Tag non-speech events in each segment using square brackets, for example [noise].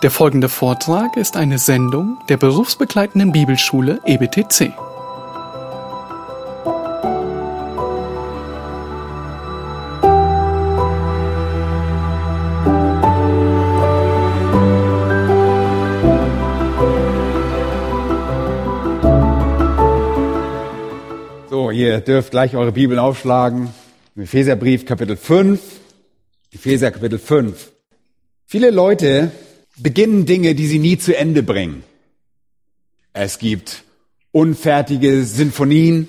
Der folgende Vortrag ist eine Sendung der berufsbegleitenden Bibelschule EBTC. So, ihr dürft gleich eure Bibeln aufschlagen. Epheserbrief Kapitel 5. Epheser Kapitel 5. Viele Leute beginnen Dinge, die sie nie zu Ende bringen. Es gibt unfertige Sinfonien,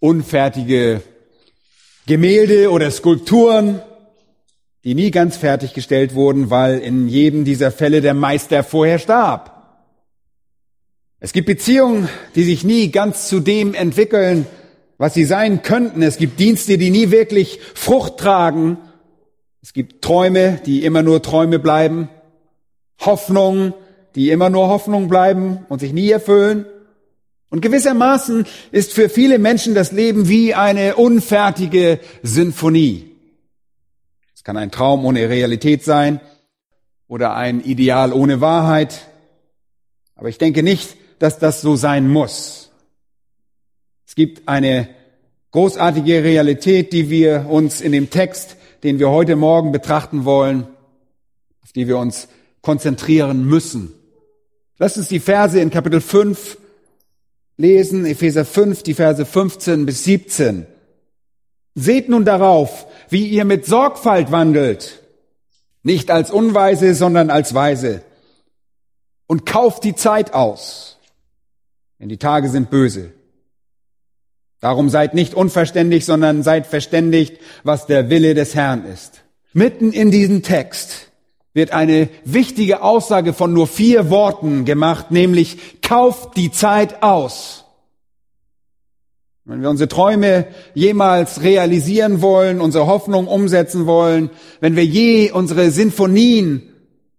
unfertige Gemälde oder Skulpturen, die nie ganz fertiggestellt wurden, weil in jedem dieser Fälle der Meister vorher starb. Es gibt Beziehungen, die sich nie ganz zu dem entwickeln, was sie sein könnten. Es gibt Dienste, die nie wirklich Frucht tragen. Es gibt Träume, die immer nur Träume bleiben. Hoffnungen, die immer nur Hoffnung bleiben und sich nie erfüllen. Und gewissermaßen ist für viele Menschen das Leben wie eine unfertige Sinfonie. Es kann ein Traum ohne Realität sein oder ein Ideal ohne Wahrheit. Aber ich denke nicht, dass das so sein muss. Es gibt eine großartige Realität, die wir uns in dem Text, den wir heute Morgen betrachten wollen, auf die wir uns konzentrieren müssen. Lasst uns die Verse in Kapitel 5 lesen, Epheser 5, die Verse 15 bis 17. Seht nun darauf, wie ihr mit Sorgfalt wandelt, nicht als Unweise, sondern als Weise. Und kauft die Zeit aus, denn die Tage sind böse. Darum seid nicht unverständig, sondern seid verständigt, was der Wille des Herrn ist. Mitten in diesem Text wird eine wichtige Aussage von nur vier Worten gemacht, nämlich kauft die Zeit aus. Wenn wir unsere Träume jemals realisieren wollen, unsere Hoffnung umsetzen wollen, wenn wir je unsere Sinfonien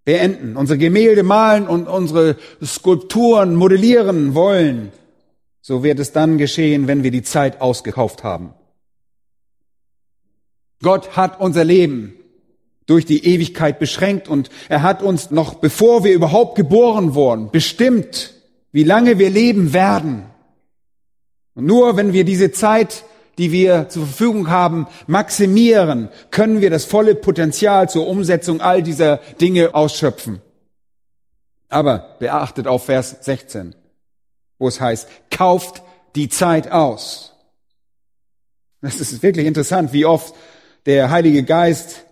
beenden, unsere Gemälde malen und unsere Skulpturen modellieren wollen, so wird es dann geschehen, wenn wir die Zeit ausgekauft haben. Gott hat unser Leben durch die Ewigkeit beschränkt und er hat uns noch bevor wir überhaupt geboren wurden, bestimmt, wie lange wir leben werden. Und nur wenn wir diese Zeit, die wir zur Verfügung haben, maximieren, können wir das volle Potenzial zur Umsetzung all dieser Dinge ausschöpfen. Aber beachtet auf Vers 16, wo es heißt, kauft die Zeit aus. Das ist wirklich interessant, wie oft der Heilige Geist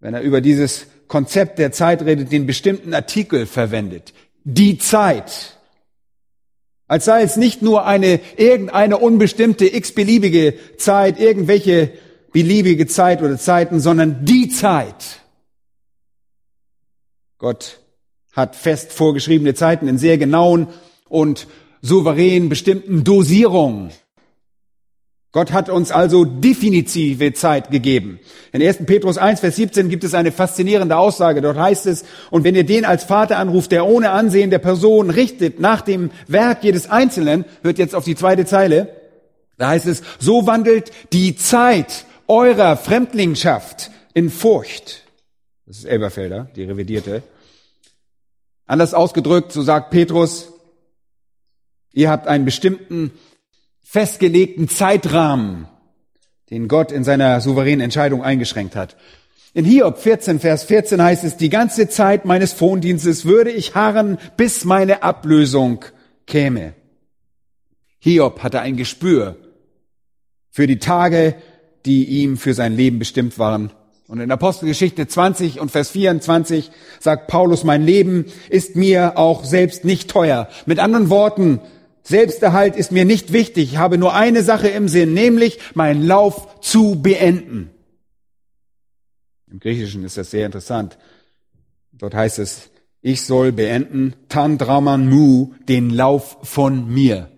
wenn er über dieses Konzept der Zeit redet, den bestimmten Artikel verwendet. Die Zeit. Als sei es nicht nur eine, irgendeine unbestimmte, x-beliebige Zeit, irgendwelche beliebige Zeit oder Zeiten, sondern die Zeit. Gott hat fest vorgeschriebene Zeiten in sehr genauen und souverän bestimmten Dosierungen. Gott hat uns also definitive Zeit gegeben. In 1. Petrus 1, Vers 17 gibt es eine faszinierende Aussage. Dort heißt es, und wenn ihr den als Vater anruft, der ohne Ansehen der Person richtet nach dem Werk jedes Einzelnen, hört jetzt auf die zweite Zeile, da heißt es, so wandelt die Zeit eurer Fremdlingschaft in Furcht. Das ist Elberfelder, die revidierte. Anders ausgedrückt, so sagt Petrus, ihr habt einen bestimmten festgelegten Zeitrahmen, den Gott in seiner souveränen Entscheidung eingeschränkt hat. In Hiob 14, Vers 14 heißt es, die ganze Zeit meines Frondienstes würde ich harren, bis meine Ablösung käme. Hiob hatte ein Gespür für die Tage, die ihm für sein Leben bestimmt waren. Und in Apostelgeschichte 20 und Vers 24 sagt Paulus, mein Leben ist mir auch selbst nicht teuer. Mit anderen Worten, Selbsterhalt ist mir nicht wichtig. Ich habe nur eine Sache im Sinn, nämlich meinen Lauf zu beenden. Im Griechischen ist das sehr interessant. Dort heißt es, ich soll beenden, tan draman mu, den Lauf von mir.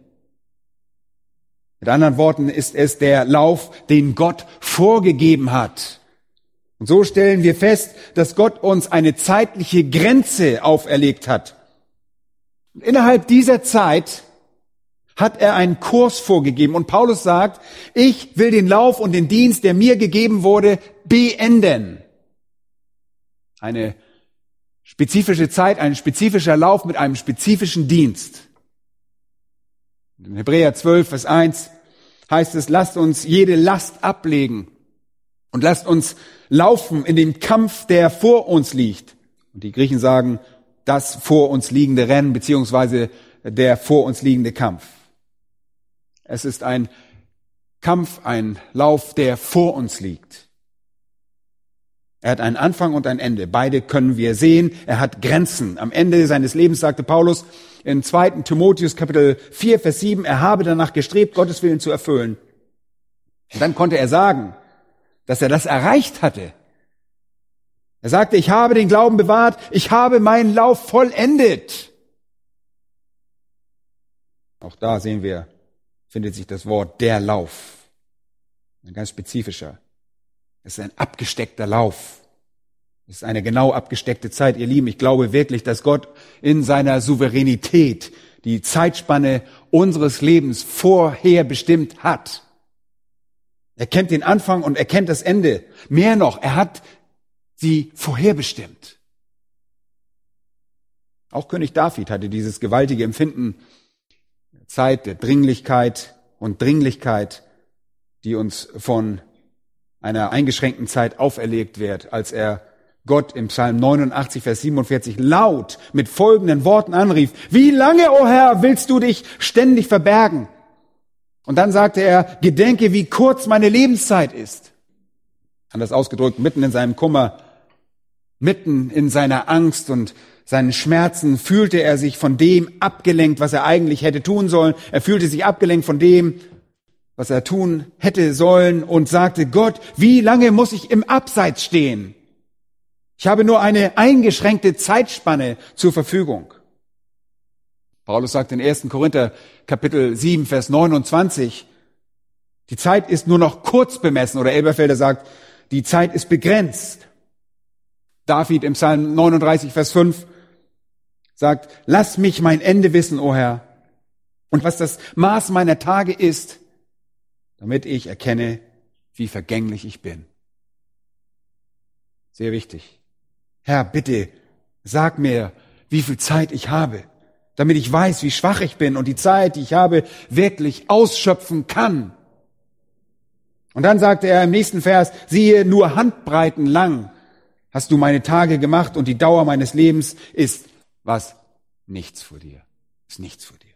Mit anderen Worten ist es der Lauf, den Gott vorgegeben hat. Und so stellen wir fest, dass Gott uns eine zeitliche Grenze auferlegt hat. Und innerhalb dieser Zeit hat er einen Kurs vorgegeben. Und Paulus sagt, ich will den Lauf und den Dienst, der mir gegeben wurde, beenden. Eine spezifische Zeit, ein spezifischer Lauf mit einem spezifischen Dienst. In Hebräer 12, Vers 1 heißt es, lasst uns jede Last ablegen und lasst uns laufen in dem Kampf, der vor uns liegt. Und die Griechen sagen, das vor uns liegende Rennen, beziehungsweise der vor uns liegende Kampf. Es ist ein Kampf, ein Lauf, der vor uns liegt. Er hat einen Anfang und ein Ende. Beide können wir sehen. Er hat Grenzen. Am Ende seines Lebens sagte Paulus in 2. Timotheus Kapitel 4, Vers 7, er habe danach gestrebt, Gottes Willen zu erfüllen. Und dann konnte er sagen, dass er das erreicht hatte. Er sagte, ich habe den Glauben bewahrt, ich habe meinen Lauf vollendet. Auch da sehen wir, findet sich das Wort der Lauf. Ein ganz spezifischer. Es ist ein abgesteckter Lauf. Es ist eine genau abgesteckte Zeit, ihr Lieben. Ich glaube wirklich, dass Gott in seiner Souveränität die Zeitspanne unseres Lebens vorher bestimmt hat. Er kennt den Anfang und er kennt das Ende. Mehr noch, er hat sie vorherbestimmt. Auch König David hatte dieses gewaltige Empfinden Zeit der Dringlichkeit und Dringlichkeit, die uns von einer eingeschränkten Zeit auferlegt wird, als er Gott im Psalm 89, Vers 47 laut mit folgenden Worten anrief, wie lange, o oh Herr, willst du dich ständig verbergen? Und dann sagte er, gedenke, wie kurz meine Lebenszeit ist. Anders ausgedrückt, mitten in seinem Kummer, mitten in seiner Angst und seinen Schmerzen fühlte er sich von dem abgelenkt, was er eigentlich hätte tun sollen. Er fühlte sich abgelenkt von dem, was er tun hätte sollen und sagte, Gott, wie lange muss ich im Abseits stehen? Ich habe nur eine eingeschränkte Zeitspanne zur Verfügung. Paulus sagt in 1. Korinther Kapitel 7, Vers 29, die Zeit ist nur noch kurz bemessen, oder Elberfelder sagt, die Zeit ist begrenzt. David im Psalm 39, Vers 5 sagt, lass mich mein Ende wissen, o Herr, und was das Maß meiner Tage ist, damit ich erkenne, wie vergänglich ich bin. Sehr wichtig. Herr, bitte, sag mir, wie viel Zeit ich habe, damit ich weiß, wie schwach ich bin und die Zeit, die ich habe, wirklich ausschöpfen kann. Und dann sagte er im nächsten Vers, siehe, nur Handbreiten lang hast du meine Tage gemacht und die Dauer meines Lebens ist was? Nichts vor dir. Ist nichts vor dir.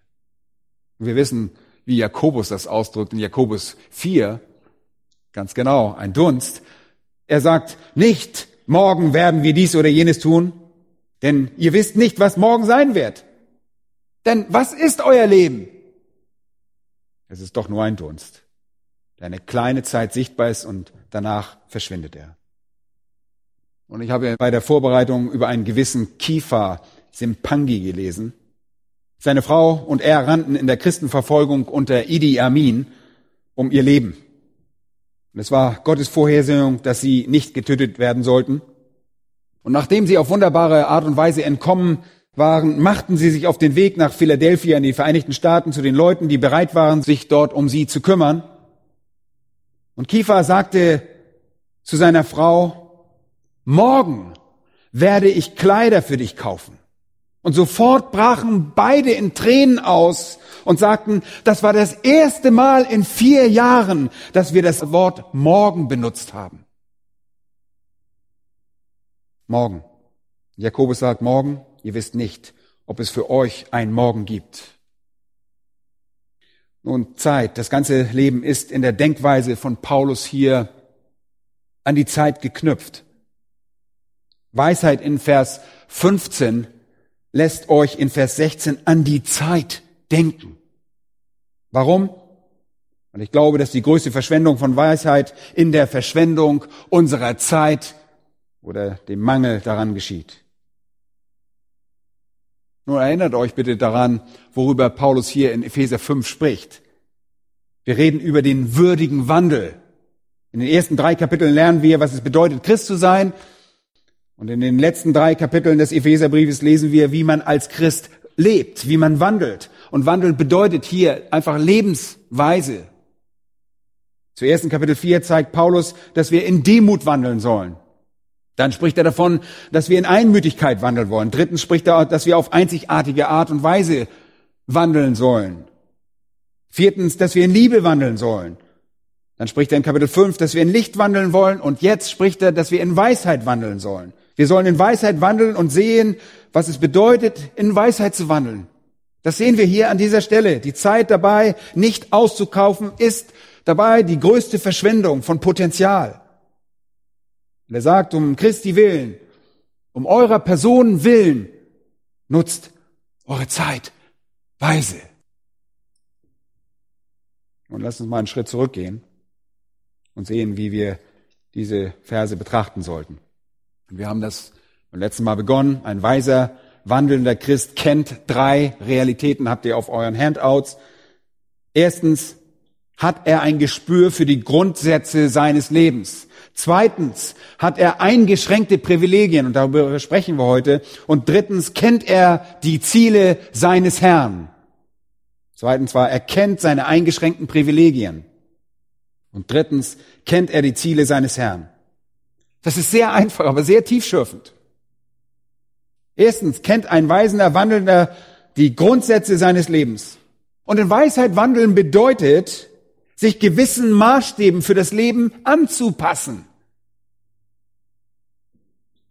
Und wir wissen, wie Jakobus das ausdrückt in Jakobus 4, ganz genau, ein Dunst. Er sagt nicht, morgen werden wir dies oder jenes tun, denn ihr wisst nicht, was morgen sein wird. Denn was ist euer Leben? Es ist doch nur ein Dunst, der eine kleine Zeit sichtbar ist und danach verschwindet er. Und ich habe bei der Vorbereitung über einen gewissen Kiefer Simpangi gelesen. Seine Frau und er rannten in der Christenverfolgung unter Idi Amin um ihr Leben. Und es war Gottes Vorhersehung, dass sie nicht getötet werden sollten. Und nachdem sie auf wunderbare Art und Weise entkommen waren, machten sie sich auf den Weg nach Philadelphia in die Vereinigten Staaten zu den Leuten, die bereit waren, sich dort um sie zu kümmern. Und Kiefer sagte zu seiner Frau, morgen werde ich Kleider für dich kaufen. Und sofort brachen beide in Tränen aus und sagten, das war das erste Mal in vier Jahren, dass wir das Wort morgen benutzt haben. Morgen. Jakobus sagt morgen, ihr wisst nicht, ob es für euch ein Morgen gibt. Nun, Zeit, das ganze Leben ist in der Denkweise von Paulus hier an die Zeit geknüpft. Weisheit in Vers 15 lässt euch in Vers 16 an die Zeit denken. Warum? Und ich glaube, dass die größte Verschwendung von Weisheit in der Verschwendung unserer Zeit oder dem Mangel daran geschieht. Nun erinnert euch bitte daran, worüber Paulus hier in Epheser 5 spricht. Wir reden über den würdigen Wandel. In den ersten drei Kapiteln lernen wir, was es bedeutet, Christ zu sein. Und in den letzten drei Kapiteln des Epheserbriefes lesen wir, wie man als Christ lebt, wie man wandelt. Und wandeln bedeutet hier einfach Lebensweise. Zu ersten Kapitel 4 zeigt Paulus, dass wir in Demut wandeln sollen. Dann spricht er davon, dass wir in Einmütigkeit wandeln wollen. Drittens spricht er, dass wir auf einzigartige Art und Weise wandeln sollen. Viertens, dass wir in Liebe wandeln sollen. Dann spricht er in Kapitel 5, dass wir in Licht wandeln wollen. Und jetzt spricht er, dass wir in Weisheit wandeln sollen. Wir sollen in Weisheit wandeln und sehen, was es bedeutet, in Weisheit zu wandeln. Das sehen wir hier an dieser Stelle. Die Zeit dabei, nicht auszukaufen, ist dabei die größte Verschwendung von Potenzial. Und er sagt, um Christi willen, um eurer Person willen, nutzt eure Zeit weise. Und lasst uns mal einen Schritt zurückgehen und sehen, wie wir diese Verse betrachten sollten. Wir haben das beim letzten Mal begonnen. Ein weiser, wandelnder Christ kennt drei Realitäten, habt ihr auf euren Handouts. Erstens hat er ein Gespür für die Grundsätze seines Lebens. Zweitens hat er eingeschränkte Privilegien, und darüber sprechen wir heute. Und drittens kennt er die Ziele seines Herrn. Zweitens war, er kennt seine eingeschränkten Privilegien. Und drittens kennt er die Ziele seines Herrn. Das ist sehr einfach, aber sehr tiefschürfend. Erstens kennt ein weisender Wandelnder die Grundsätze seines Lebens. Und in Weisheit wandeln bedeutet, sich gewissen Maßstäben für das Leben anzupassen.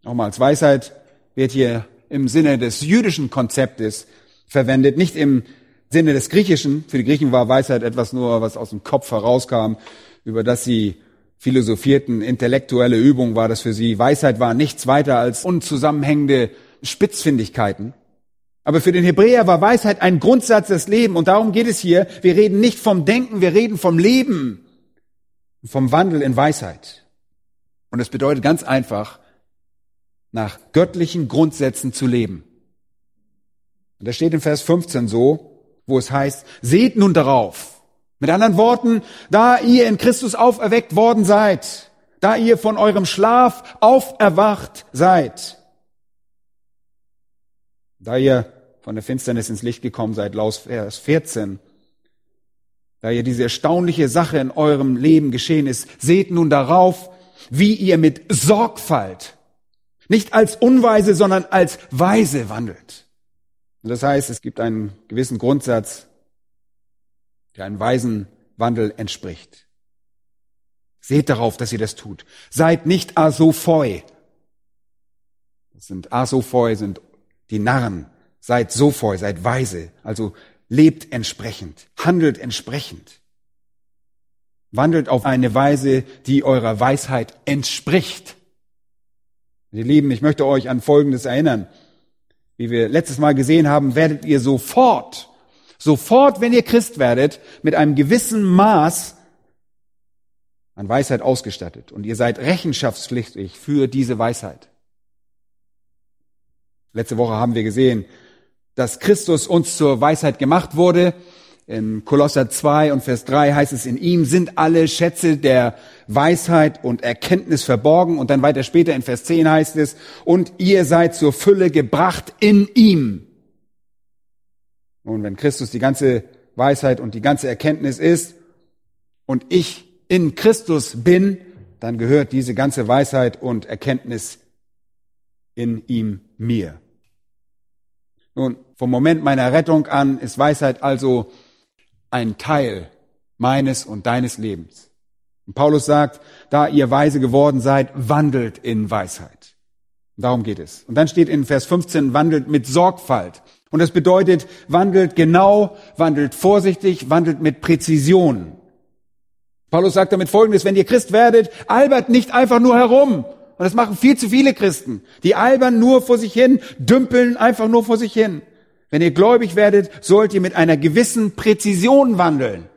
Nochmals, Weisheit wird hier im Sinne des jüdischen Konzeptes verwendet, nicht im Sinne des Griechischen. Für die Griechen war Weisheit etwas nur, was aus dem Kopf herauskam, über das sie philosophierten, intellektuelle Übung war das für sie. Weisheit war nichts weiter als unzusammenhängende Spitzfindigkeiten. Aber für den Hebräer war Weisheit ein Grundsatz des Lebens. Und darum geht es hier. Wir reden nicht vom Denken, wir reden vom Leben, vom Wandel in Weisheit. Und es bedeutet ganz einfach, nach göttlichen Grundsätzen zu leben. Und das steht in Vers 15 so, wo es heißt, seht nun darauf. Mit anderen Worten, da ihr in Christus auferweckt worden seid, da ihr von eurem Schlaf auferwacht seid, da ihr von der Finsternis ins Licht gekommen seid, Laus Vers 14. Da ihr diese erstaunliche Sache in eurem Leben geschehen ist, seht nun darauf, wie ihr mit Sorgfalt, nicht als Unweise, sondern als Weise wandelt. Und das heißt, es gibt einen gewissen Grundsatz, der einem weisen Wandel entspricht. Seht darauf, dass ihr das tut. Seid nicht asophoi. Das sind asophoi, sind die Narren, Seid so voll, seid weise, also lebt entsprechend, handelt entsprechend. Wandelt auf eine Weise, die eurer Weisheit entspricht. Ihr Lieben, ich möchte euch an Folgendes erinnern. Wie wir letztes Mal gesehen haben, werdet ihr sofort, sofort, wenn ihr Christ werdet, mit einem gewissen Maß an Weisheit ausgestattet. Und ihr seid rechenschaftspflichtig für diese Weisheit. Letzte Woche haben wir gesehen, dass Christus uns zur Weisheit gemacht wurde. In Kolosser 2 und Vers 3 heißt es, in ihm sind alle Schätze der Weisheit und Erkenntnis verborgen. Und dann weiter später in Vers 10 heißt es, und ihr seid zur Fülle gebracht in ihm. Und wenn Christus die ganze Weisheit und die ganze Erkenntnis ist und ich in Christus bin, dann gehört diese ganze Weisheit und Erkenntnis in ihm mir. Nun, vom Moment meiner Rettung an ist Weisheit also ein Teil meines und deines Lebens. Und Paulus sagt, da ihr weise geworden seid, wandelt in Weisheit. Darum geht es. Und dann steht in Vers 15, wandelt mit Sorgfalt. Und das bedeutet, wandelt genau, wandelt vorsichtig, wandelt mit Präzision. Paulus sagt damit Folgendes, wenn ihr Christ werdet, albert nicht einfach nur herum, und das machen viel zu viele Christen. Die albern nur vor sich hin, dümpeln einfach nur vor sich hin. Wenn ihr gläubig werdet, sollt ihr mit einer gewissen Präzision wandeln.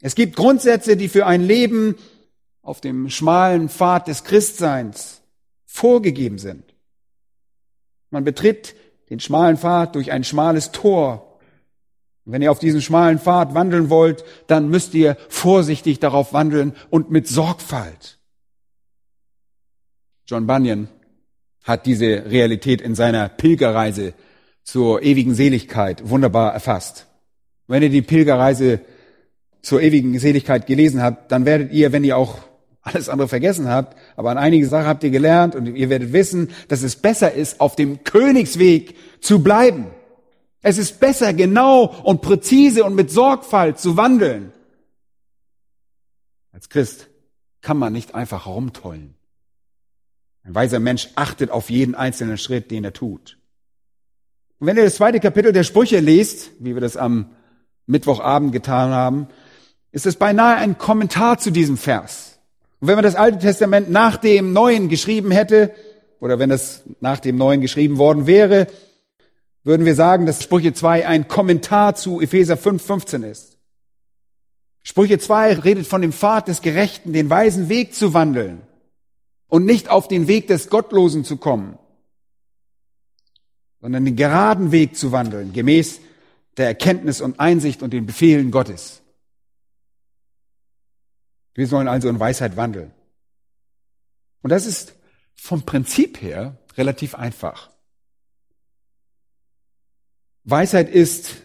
Es gibt Grundsätze, die für ein Leben auf dem schmalen Pfad des Christseins vorgegeben sind. Man betritt den schmalen Pfad durch ein schmales Tor. Und wenn ihr auf diesem schmalen Pfad wandeln wollt, dann müsst ihr vorsichtig darauf wandeln und mit Sorgfalt. John Bunyan hat diese Realität in seiner Pilgerreise zur ewigen Seligkeit wunderbar erfasst. Wenn ihr die Pilgerreise zur ewigen Seligkeit gelesen habt, dann werdet ihr, wenn ihr auch alles andere vergessen habt, aber an einige Sachen habt ihr gelernt und ihr werdet wissen, dass es besser ist, auf dem Königsweg zu bleiben. Es ist besser, genau und präzise und mit Sorgfalt zu wandeln. Als Christ kann man nicht einfach herumtollen. Ein weiser Mensch achtet auf jeden einzelnen Schritt, den er tut. Und wenn ihr das zweite Kapitel der Sprüche lest, wie wir das am Mittwochabend getan haben, ist es beinahe ein Kommentar zu diesem Vers. Und wenn man das Alte Testament nach dem Neuen geschrieben hätte, oder wenn es nach dem Neuen geschrieben worden wäre, würden wir sagen, dass Sprüche 2 ein Kommentar zu Epheser 5, 15 ist. Sprüche 2 redet von dem Pfad des Gerechten, den weisen Weg zu wandeln und nicht auf den Weg des Gottlosen zu kommen, sondern den geraden Weg zu wandeln, gemäß der Erkenntnis und Einsicht und den Befehlen Gottes. Wir sollen also in Weisheit wandeln. Und das ist vom Prinzip her relativ einfach. Weisheit ist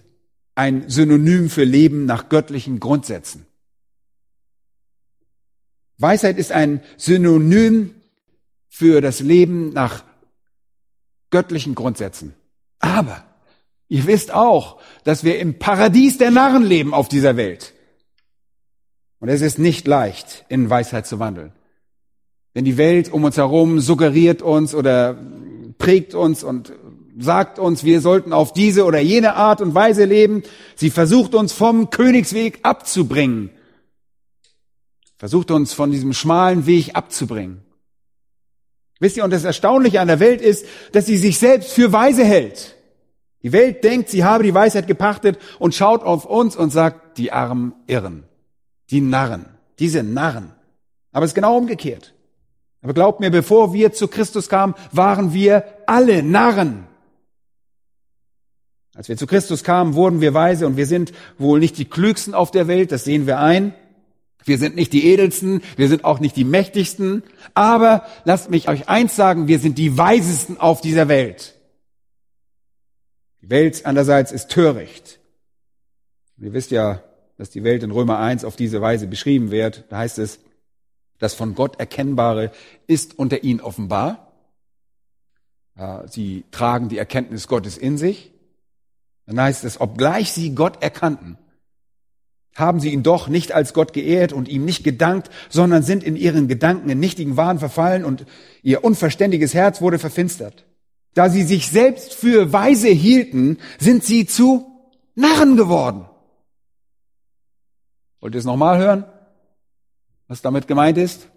ein Synonym für Leben nach göttlichen Grundsätzen. Weisheit ist ein Synonym für das Leben nach göttlichen Grundsätzen. Aber ihr wisst auch, dass wir im Paradies der Narren leben auf dieser Welt. Und es ist nicht leicht, in Weisheit zu wandeln. Denn die Welt um uns herum suggeriert uns oder prägt uns und sagt uns, wir sollten auf diese oder jene Art und Weise leben. Sie versucht uns vom Königsweg abzubringen. Versucht uns von diesem schmalen Weg abzubringen. Wisst ihr, und das Erstaunliche an der Welt ist, dass sie sich selbst für weise hält. Die Welt denkt, sie habe die Weisheit gepachtet und schaut auf uns und sagt, die armen Irren, die Narren, diese Narren. Aber es ist genau umgekehrt. Aber glaubt mir, bevor wir zu Christus kamen, waren wir alle Narren. Als wir zu Christus kamen, wurden wir weise und wir sind wohl nicht die klügsten auf der Welt, das sehen wir ein. Wir sind nicht die edelsten, wir sind auch nicht die mächtigsten, aber lasst mich euch eins sagen, wir sind die weisesten auf dieser Welt. Die Welt andererseits ist töricht. Ihr wisst ja, dass die Welt in Römer 1 auf diese Weise beschrieben wird. Da heißt es, das von Gott Erkennbare ist unter ihnen offenbar. Sie tragen die Erkenntnis Gottes in sich. Dann heißt es, obgleich sie Gott erkannten, haben sie ihn doch nicht als Gott geehrt und ihm nicht gedankt, sondern sind in ihren Gedanken in nichtigen Wahn verfallen und ihr unverständiges Herz wurde verfinstert. Da sie sich selbst für weise hielten, sind sie zu Narren geworden. Wollt ihr es nochmal hören? Was damit gemeint ist?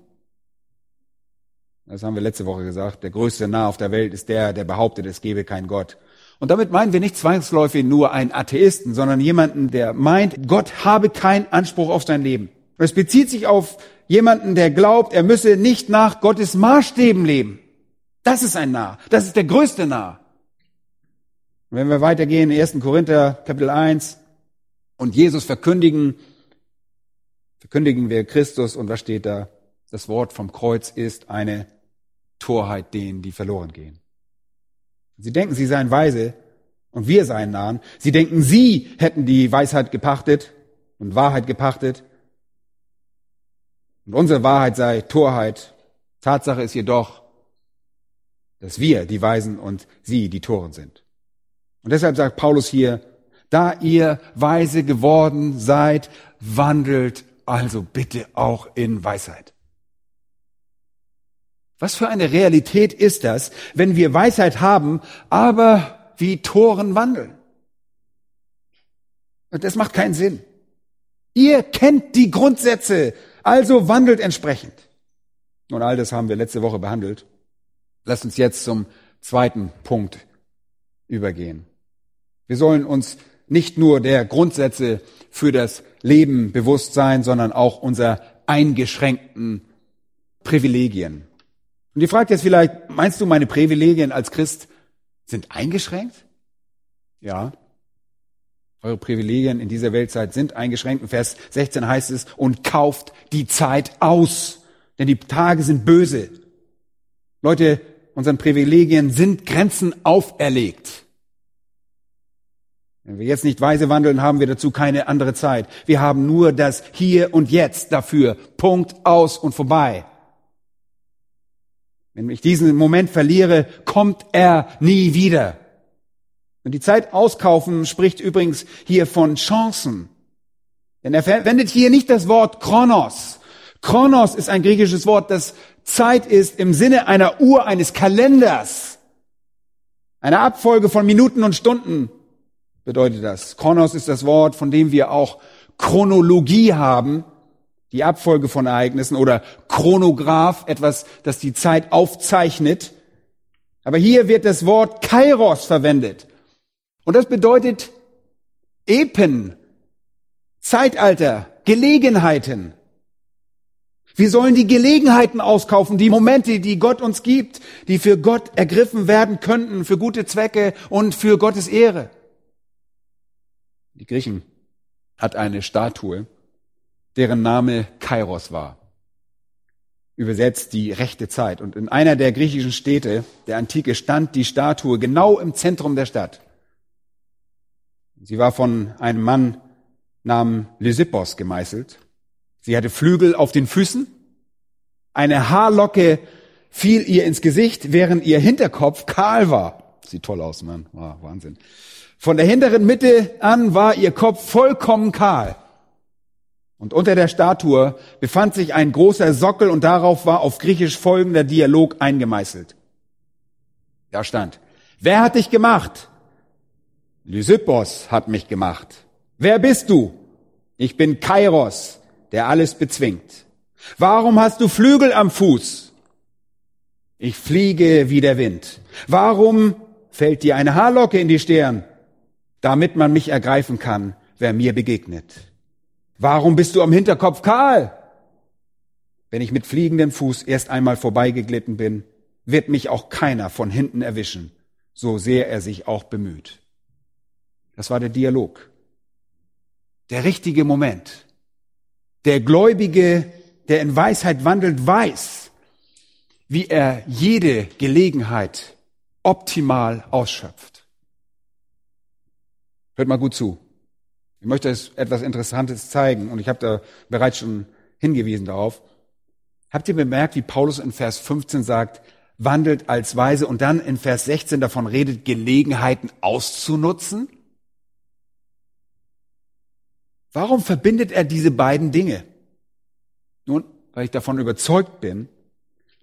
Das haben wir letzte Woche gesagt. Der größte Narr auf der Welt ist der, der behauptet, es gebe keinen Gott. Und damit meinen wir nicht zwangsläufig nur einen Atheisten, sondern jemanden, der meint, Gott habe keinen Anspruch auf sein Leben. Es bezieht sich auf jemanden, der glaubt, er müsse nicht nach Gottes Maßstäben leben. Das ist ein Narr. Das ist der größte Narr. Wenn wir weitergehen, 1. Korinther, Kapitel 1, und Jesus verkündigen, verkündigen wir Christus, und was steht da? Das Wort vom Kreuz ist eine Torheit denen, die verloren gehen. Sie denken, sie seien weise und wir seien Narren. Sie denken, sie hätten die Weisheit gepachtet und Wahrheit gepachtet. Und unsere Wahrheit sei Torheit. Tatsache ist jedoch, dass wir die Weisen und sie die Toren sind. Und deshalb sagt Paulus hier, da ihr weise geworden seid, wandelt also bitte auch in Weisheit. Was für eine Realität ist das, wenn wir Weisheit haben, aber wie Toren wandeln? Das macht keinen Sinn. Ihr kennt die Grundsätze, also wandelt entsprechend. Und all das haben wir letzte Woche behandelt. Lasst uns jetzt zum zweiten Punkt übergehen. Wir sollen uns nicht nur der Grundsätze für das Leben bewusst sein, sondern auch unserer eingeschränkten Privilegien. Und ihr fragt jetzt vielleicht, meinst du, meine Privilegien als Christ sind eingeschränkt? Ja. Eure Privilegien in dieser Weltzeit sind eingeschränkt. In Vers 16 heißt es, und kauft die Zeit aus, denn die Tage sind böse. Leute, unseren Privilegien sind Grenzen auferlegt. Wenn wir jetzt nicht weise wandeln, haben wir dazu keine andere Zeit. Wir haben nur das Hier und Jetzt dafür. Punkt aus und vorbei. Wenn ich diesen Moment verliere, kommt er nie wieder. Und die Zeit auskaufen spricht übrigens hier von Chancen. Denn er verwendet hier nicht das Wort Chronos. Chronos ist ein griechisches Wort, das Zeit ist im Sinne einer Uhr, eines Kalenders. Eine Abfolge von Minuten und Stunden bedeutet das. Chronos ist das Wort, von dem wir auch Chronologie haben, die Abfolge von Ereignissen oder Chronograph, etwas, das die Zeit aufzeichnet. Aber hier wird das Wort Kairos verwendet. Und das bedeutet Epen, Zeitalter, Gelegenheiten. Wir sollen die Gelegenheiten auskaufen, die Momente, die Gott uns gibt, die für Gott ergriffen werden könnten, für gute Zwecke und für Gottes Ehre. Die Griechen hat eine Statue, deren Name Kairos war. Übersetzt die rechte Zeit. Und in einer der griechischen Städte der Antike stand die Statue genau im Zentrum der Stadt. Sie war von einem Mann namens Lysippos gemeißelt. Sie hatte Flügel auf den Füßen. Eine Haarlocke fiel ihr ins Gesicht, während ihr Hinterkopf kahl war. Sieht toll aus, Mann. Wow, Wahnsinn. Von der hinteren Mitte an war ihr Kopf vollkommen kahl. Und unter der Statue befand sich ein großer Sockel und darauf war auf Griechisch folgender Dialog eingemeißelt. Da stand, wer hat dich gemacht? Lysippos hat mich gemacht. Wer bist du? Ich bin Kairos, der alles bezwingt. Warum hast du Flügel am Fuß? Ich fliege wie der Wind. Warum fällt dir eine Haarlocke in die Stirn? Damit man mich ergreifen kann, wer mir begegnet. Warum bist du am Hinterkopf kahl? Wenn ich mit fliegendem Fuß erst einmal vorbeigeglitten bin, wird mich auch keiner von hinten erwischen, so sehr er sich auch bemüht. Das war der Dialog. Der richtige Moment. Der Gläubige, der in Weisheit wandelt, weiß, wie er jede Gelegenheit optimal ausschöpft. Hört mal gut zu. Ich möchte etwas Interessantes zeigen und ich habe da bereits schon hingewiesen darauf. Habt ihr bemerkt, wie Paulus in Vers 15 sagt, wandelt als Weise und dann in Vers 16 davon redet, Gelegenheiten auszunutzen? Warum verbindet er diese beiden Dinge? Nun, weil ich davon überzeugt bin,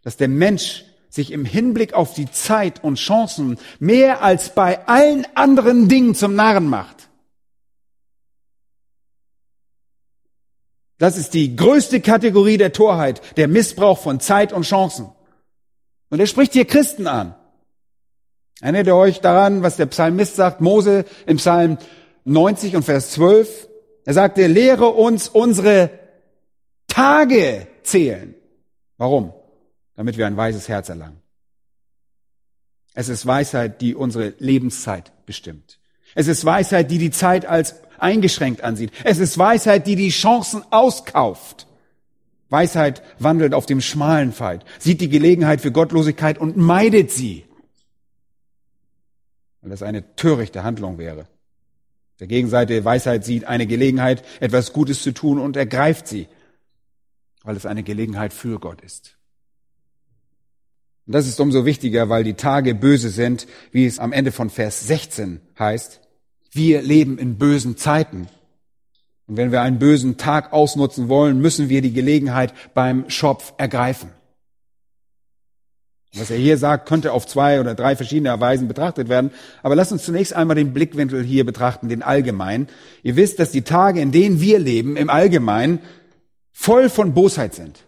dass der Mensch sich im Hinblick auf die Zeit und Chancen mehr als bei allen anderen Dingen zum Narren macht. Das ist die größte Kategorie der Torheit, der Missbrauch von Zeit und Chancen. Und er spricht hier Christen an. Erinnert ihr euch daran, was der Psalmist sagt, Mose im Psalm 90 und Vers 12? Er sagte, lehre uns unsere Tage zählen. Warum? Damit wir ein weises Herz erlangen. Es ist Weisheit, die unsere Lebenszeit bestimmt. Es ist Weisheit, die die Zeit als eingeschränkt ansieht. Es ist Weisheit, die die Chancen auskauft. Weisheit wandelt auf dem schmalen Pfad, sieht die Gelegenheit für Gottlosigkeit und meidet sie. Weil das eine törichte Handlung wäre. Der Gegenseite Weisheit sieht eine Gelegenheit, etwas Gutes zu tun und ergreift sie, weil es eine Gelegenheit für Gott ist. Und das ist umso wichtiger, weil die Tage böse sind, wie es am Ende von Vers 16 heißt. Wir leben in bösen Zeiten. Und wenn wir einen bösen Tag ausnutzen wollen, müssen wir die Gelegenheit beim Schopf ergreifen. Was er hier sagt, könnte auf zwei oder drei verschiedene Weisen betrachtet werden. Aber lasst uns zunächst einmal den Blickwinkel hier betrachten, den allgemeinen. Ihr wisst, dass die Tage, in denen wir leben, im Allgemeinen voll von Bosheit sind.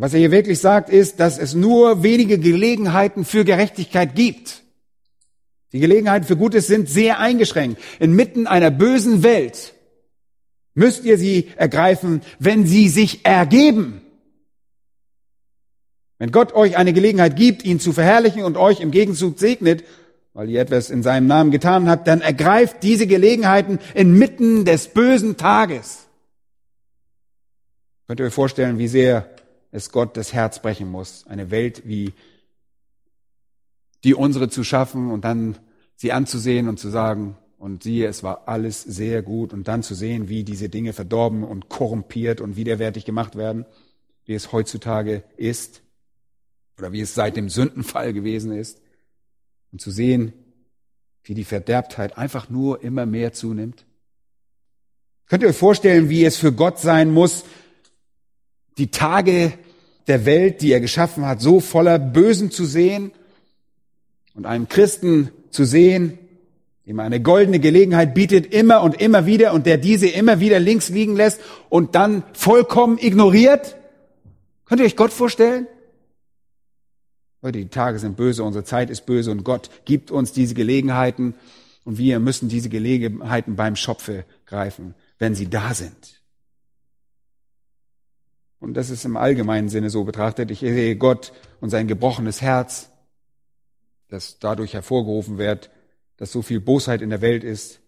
Was er hier wirklich sagt, ist, dass es nur wenige Gelegenheiten für Gerechtigkeit gibt. Die Gelegenheiten für Gutes sind sehr eingeschränkt. Inmitten einer bösen Welt müsst ihr sie ergreifen, wenn sie sich ergeben. Wenn Gott euch eine Gelegenheit gibt, ihn zu verherrlichen und euch im Gegenzug segnet, weil ihr etwas in seinem Namen getan habt, dann ergreift diese Gelegenheiten inmitten des bösen Tages. Könnt ihr euch vorstellen, wie sehr es Gott das Herz brechen muss, eine Welt wie die unsere zu schaffen und dann sie anzusehen und zu sagen, und siehe, es war alles sehr gut, und dann zu sehen, wie diese Dinge verdorben und korrumpiert und widerwärtig gemacht werden, wie es heutzutage ist, oder wie es seit dem Sündenfall gewesen ist, und zu sehen, wie die Verderbtheit einfach nur immer mehr zunimmt. Könnt ihr euch vorstellen, wie es für Gott sein muss, die Tage der Welt, die er geschaffen hat, so voller Bösen zu sehen und einen Christen zu sehen, dem eine goldene Gelegenheit bietet, immer und immer wieder und der diese immer wieder links liegen lässt und dann vollkommen ignoriert? Könnt ihr euch Gott vorstellen? Heute, die Tage sind böse, unsere Zeit ist böse und Gott gibt uns diese Gelegenheiten und wir müssen diese Gelegenheiten beim Schopfe greifen, wenn sie da sind. Und das ist im allgemeinen Sinne so betrachtet. Ich sehe Gott und sein gebrochenes Herz, das dadurch hervorgerufen wird, dass so viel Bosheit in der Welt ist.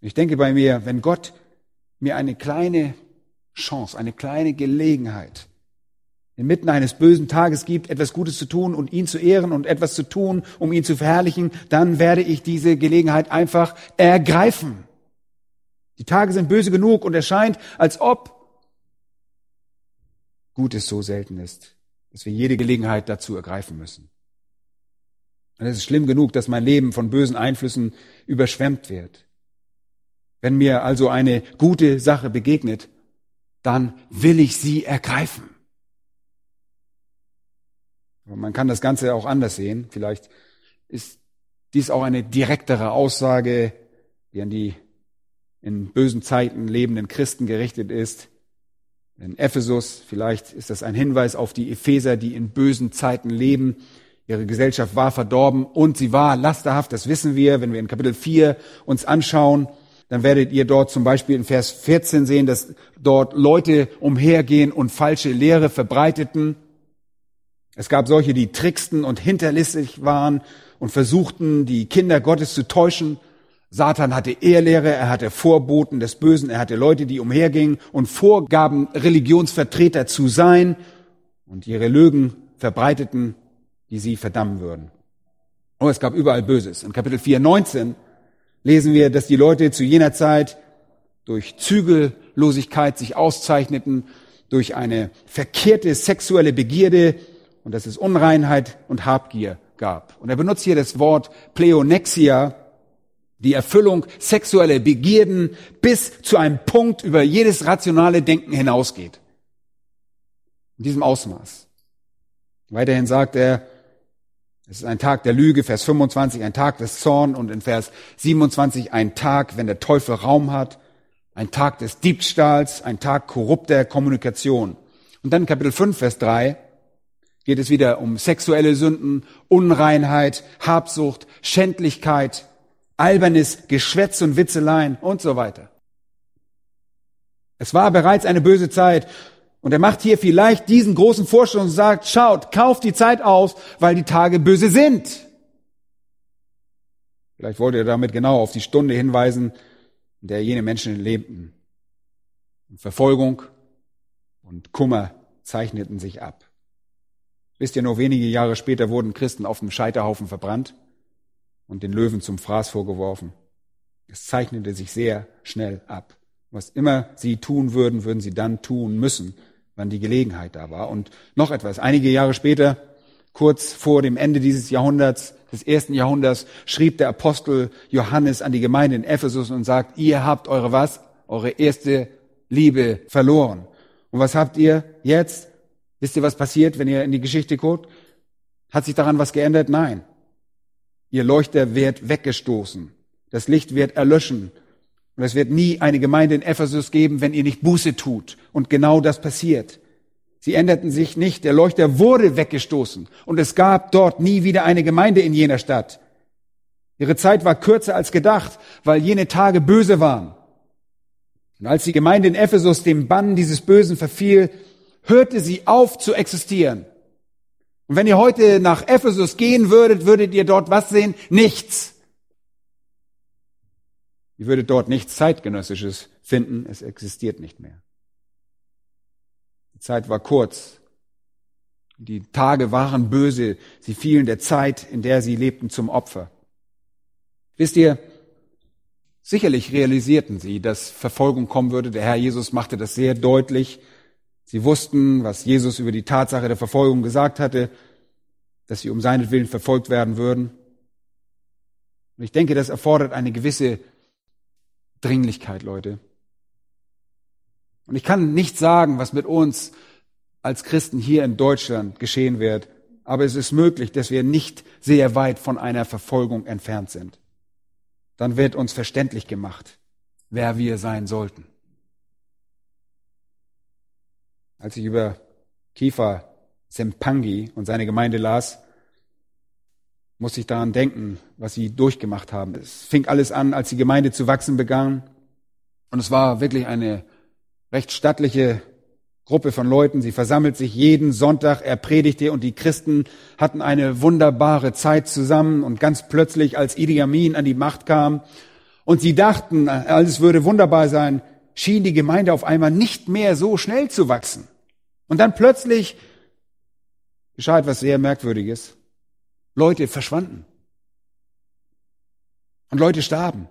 Ich denke bei mir, wenn Gott mir eine kleine Chance, eine kleine Gelegenheit inmitten eines bösen Tages gibt, etwas Gutes zu tun und ihn zu ehren und etwas zu tun, um ihn zu verherrlichen, dann werde ich diese Gelegenheit einfach ergreifen. Die Tage sind böse genug und es scheint, als ob Gutes so selten ist, dass wir jede Gelegenheit dazu ergreifen müssen. Und es ist schlimm genug, dass mein Leben von bösen Einflüssen überschwemmt wird. Wenn mir also eine gute Sache begegnet, dann will ich sie ergreifen. Aber man kann das Ganze auch anders sehen. Vielleicht ist dies auch eine direktere Aussage, die an die in bösen Zeiten lebenden Christen gerichtet ist. In Ephesus, vielleicht ist das ein Hinweis auf die Epheser, die in bösen Zeiten leben. Ihre Gesellschaft war verdorben und sie war lasterhaft, das wissen wir. Wenn wir in Kapitel 4 uns anschauen, dann werdet ihr dort zum Beispiel in Vers 14 sehen, dass dort Leute umhergehen und falsche Lehre verbreiteten. Es gab solche, die tricksten und hinterlistig waren und versuchten, die Kinder Gottes zu täuschen. Satan hatte Ehrlehre, er hatte Vorboten des Bösen, er hatte Leute, die umhergingen und vorgaben, Religionsvertreter zu sein und ihre Lügen verbreiteten, die sie verdammen würden. Oh, es gab überall Böses. In Kapitel 4, 19 lesen wir, dass die Leute zu jener Zeit durch Zügellosigkeit sich auszeichneten, durch eine verkehrte sexuelle Begierde und dass es Unreinheit und Habgier gab. Und er benutzt hier das Wort Pleonexia, die Erfüllung sexueller Begierden bis zu einem Punkt über jedes rationale Denken hinausgeht. In diesem Ausmaß. Weiterhin sagt er, es ist ein Tag der Lüge, Vers 25, ein Tag des Zorn und in Vers 27 ein Tag, wenn der Teufel Raum hat, ein Tag des Diebstahls, ein Tag korrupter Kommunikation. Und dann Kapitel 5, Vers 3 geht es wieder um sexuelle Sünden, Unreinheit, Habsucht, Schändlichkeit, albernes Geschwätz und Witzeleien und so weiter. Es war bereits eine böse Zeit und er macht hier vielleicht diesen großen Vorschlag und sagt, schaut, kauft die Zeit aus, weil die Tage böse sind. Vielleicht wollte er damit genau auf die Stunde hinweisen, in der jene Menschen lebten. Und Verfolgung und Kummer zeichneten sich ab. Wisst ihr, nur wenige Jahre später wurden Christen auf dem Scheiterhaufen verbrannt und den Löwen zum Fraß vorgeworfen. Es zeichnete sich sehr schnell ab. Was immer sie tun würden, würden sie dann tun müssen, wann die Gelegenheit da war. Und noch etwas. Einige Jahre später, kurz vor dem Ende dieses Jahrhunderts, des ersten Jahrhunderts, schrieb der Apostel Johannes an die Gemeinde in Ephesus und sagt, ihr habt eure was? Eure erste Liebe verloren. Und was habt ihr jetzt? Wisst ihr, was passiert, wenn ihr in die Geschichte guckt? Hat sich daran was geändert? Nein. Ihr Leuchter wird weggestoßen. Das Licht wird erlöschen. Und es wird nie eine Gemeinde in Ephesus geben, wenn ihr nicht Buße tut. Und genau das passiert. Sie änderten sich nicht. Der Leuchter wurde weggestoßen. Und es gab dort nie wieder eine Gemeinde in jener Stadt. Ihre Zeit war kürzer als gedacht, weil jene Tage böse waren. Und als die Gemeinde in Ephesus dem Bann dieses Bösen verfiel, hörte sie auf zu existieren. Und wenn ihr heute nach Ephesus gehen würdet, würdet ihr dort was sehen? Nichts. Ihr würdet dort nichts zeitgenössisches finden. Es existiert nicht mehr. Die Zeit war kurz Die Tage waren böse, sie fielen der Zeit, in der sie lebten, zum Opfer. Wisst ihr, sicherlich realisierten sie, dass Verfolgung kommen würde. Der Herr Jesus machte das sehr deutlich. Sie wussten, was Jesus über die Tatsache der Verfolgung gesagt hatte, dass sie um seinetwillen verfolgt werden würden. Und ich denke, das erfordert eine gewisse Dringlichkeit, Leute. Und ich kann nicht sagen, was mit uns als Christen hier in Deutschland geschehen wird, aber es ist möglich, dass wir nicht sehr weit von einer Verfolgung entfernt sind. Dann wird uns verständlich gemacht, wer wir sein sollten. Als ich über Kiefer Sempangi und seine Gemeinde las, musste ich daran denken, was sie durchgemacht haben. Es fing alles an, als die Gemeinde zu wachsen begann. Und es war wirklich eine recht stattliche Gruppe von Leuten. Sie versammelt sich jeden Sonntag, er predigte und die Christen hatten eine wunderbare Zeit zusammen. Und ganz plötzlich, als Idi Amin an die Macht kam und sie dachten, alles würde wunderbar sein, schien die Gemeinde auf einmal nicht mehr so schnell zu wachsen. Und dann plötzlich geschah etwas sehr Merkwürdiges. Leute verschwanden. Und Leute starben.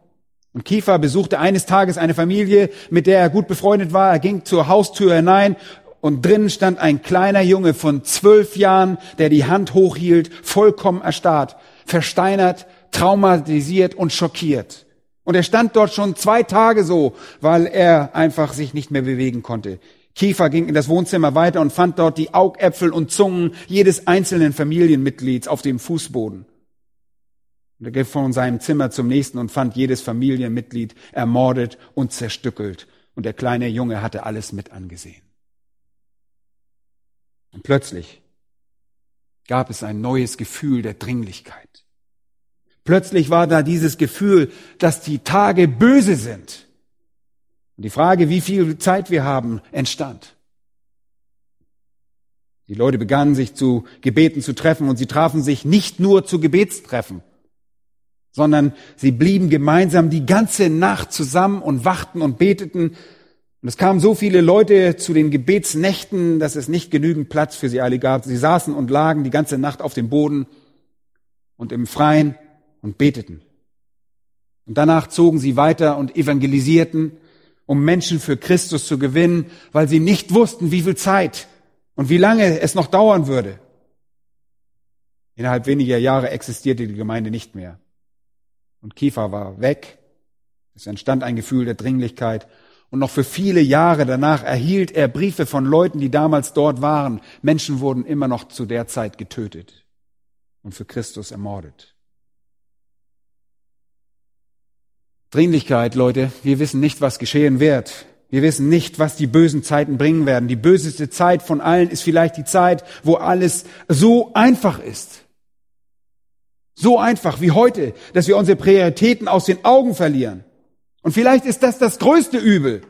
Und Kiefer besuchte eines Tages eine Familie, mit der er gut befreundet war. Er ging zur Haustür hinein und drinnen stand ein kleiner Junge von zwölf Jahren, der die Hand hochhielt, vollkommen erstarrt, versteinert, traumatisiert und schockiert. Und er stand dort schon zwei Tage so, weil er einfach sich nicht mehr bewegen konnte. Kiefer ging in das Wohnzimmer weiter und fand dort die Augäpfel und Zungen jedes einzelnen Familienmitglieds auf dem Fußboden. Und er ging von seinem Zimmer zum nächsten und fand jedes Familienmitglied ermordet und zerstückelt. Und der kleine Junge hatte alles mit angesehen. Und plötzlich gab es ein neues Gefühl der Dringlichkeit. Plötzlich war da dieses Gefühl, dass die Tage böse sind. Und die Frage, wie viel Zeit wir haben, entstand. Die Leute begannen sich zu Gebeten zu treffen und sie trafen sich nicht nur zu Gebetstreffen, sondern sie blieben gemeinsam die ganze Nacht zusammen und wachten und beteten. Und es kamen so viele Leute zu den Gebetsnächten, dass es nicht genügend Platz für sie alle gab. Sie saßen und lagen die ganze Nacht auf dem Boden und im Freien und beteten. Und danach zogen sie weiter und evangelisierten um Menschen für Christus zu gewinnen, weil sie nicht wussten, wie viel Zeit und wie lange es noch dauern würde. Innerhalb weniger Jahre existierte die Gemeinde nicht mehr. Und Kiefer war weg. Es entstand ein Gefühl der Dringlichkeit. Und noch für viele Jahre danach erhielt er Briefe von Leuten, die damals dort waren. Menschen wurden immer noch zu der Zeit getötet und für Christus ermordet. Dringlichkeit, Leute. Wir wissen nicht, was geschehen wird. Wir wissen nicht, was die bösen Zeiten bringen werden. Die böseste Zeit von allen ist vielleicht die Zeit, wo alles so einfach ist. So einfach wie heute, dass wir unsere Prioritäten aus den Augen verlieren. Und vielleicht ist das das größte Übel.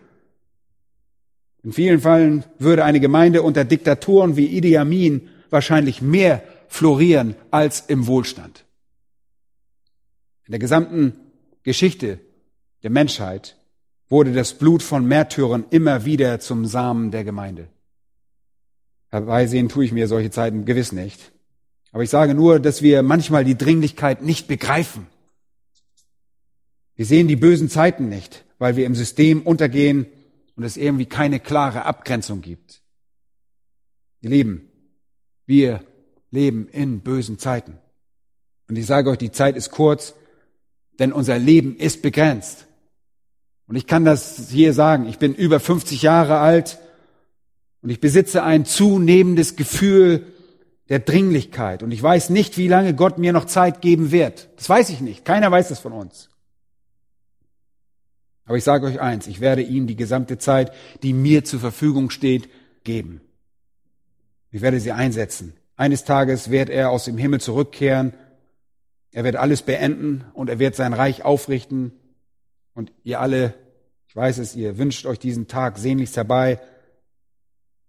In vielen Fällen würde eine Gemeinde unter Diktatoren wie Idi Amin wahrscheinlich mehr florieren als im Wohlstand. In der gesamten Geschichte der Menschheit wurde das Blut von Märtyrern immer wieder zum Samen der Gemeinde. Herbeisehen tue ich mir solche Zeiten gewiss nicht. Aber ich sage nur, dass wir manchmal die Dringlichkeit nicht begreifen. Wir sehen die bösen Zeiten nicht, weil wir im System untergehen und es irgendwie keine klare Abgrenzung gibt. Wir leben, wir leben in bösen Zeiten. Und ich sage euch, die Zeit ist kurz, denn unser Leben ist begrenzt. Und ich kann das hier sagen, ich bin über 50 Jahre alt und ich besitze ein zunehmendes Gefühl der Dringlichkeit. Und ich weiß nicht, wie lange Gott mir noch Zeit geben wird. Das weiß ich nicht. Keiner weiß das von uns. Aber ich sage euch eins, ich werde ihm die gesamte Zeit, die mir zur Verfügung steht, geben. Ich werde sie einsetzen. Eines Tages wird er aus dem Himmel zurückkehren. Er wird alles beenden und er wird sein Reich aufrichten und ihr alle, ich weiß es, ihr wünscht euch diesen Tag sehnlichst herbei.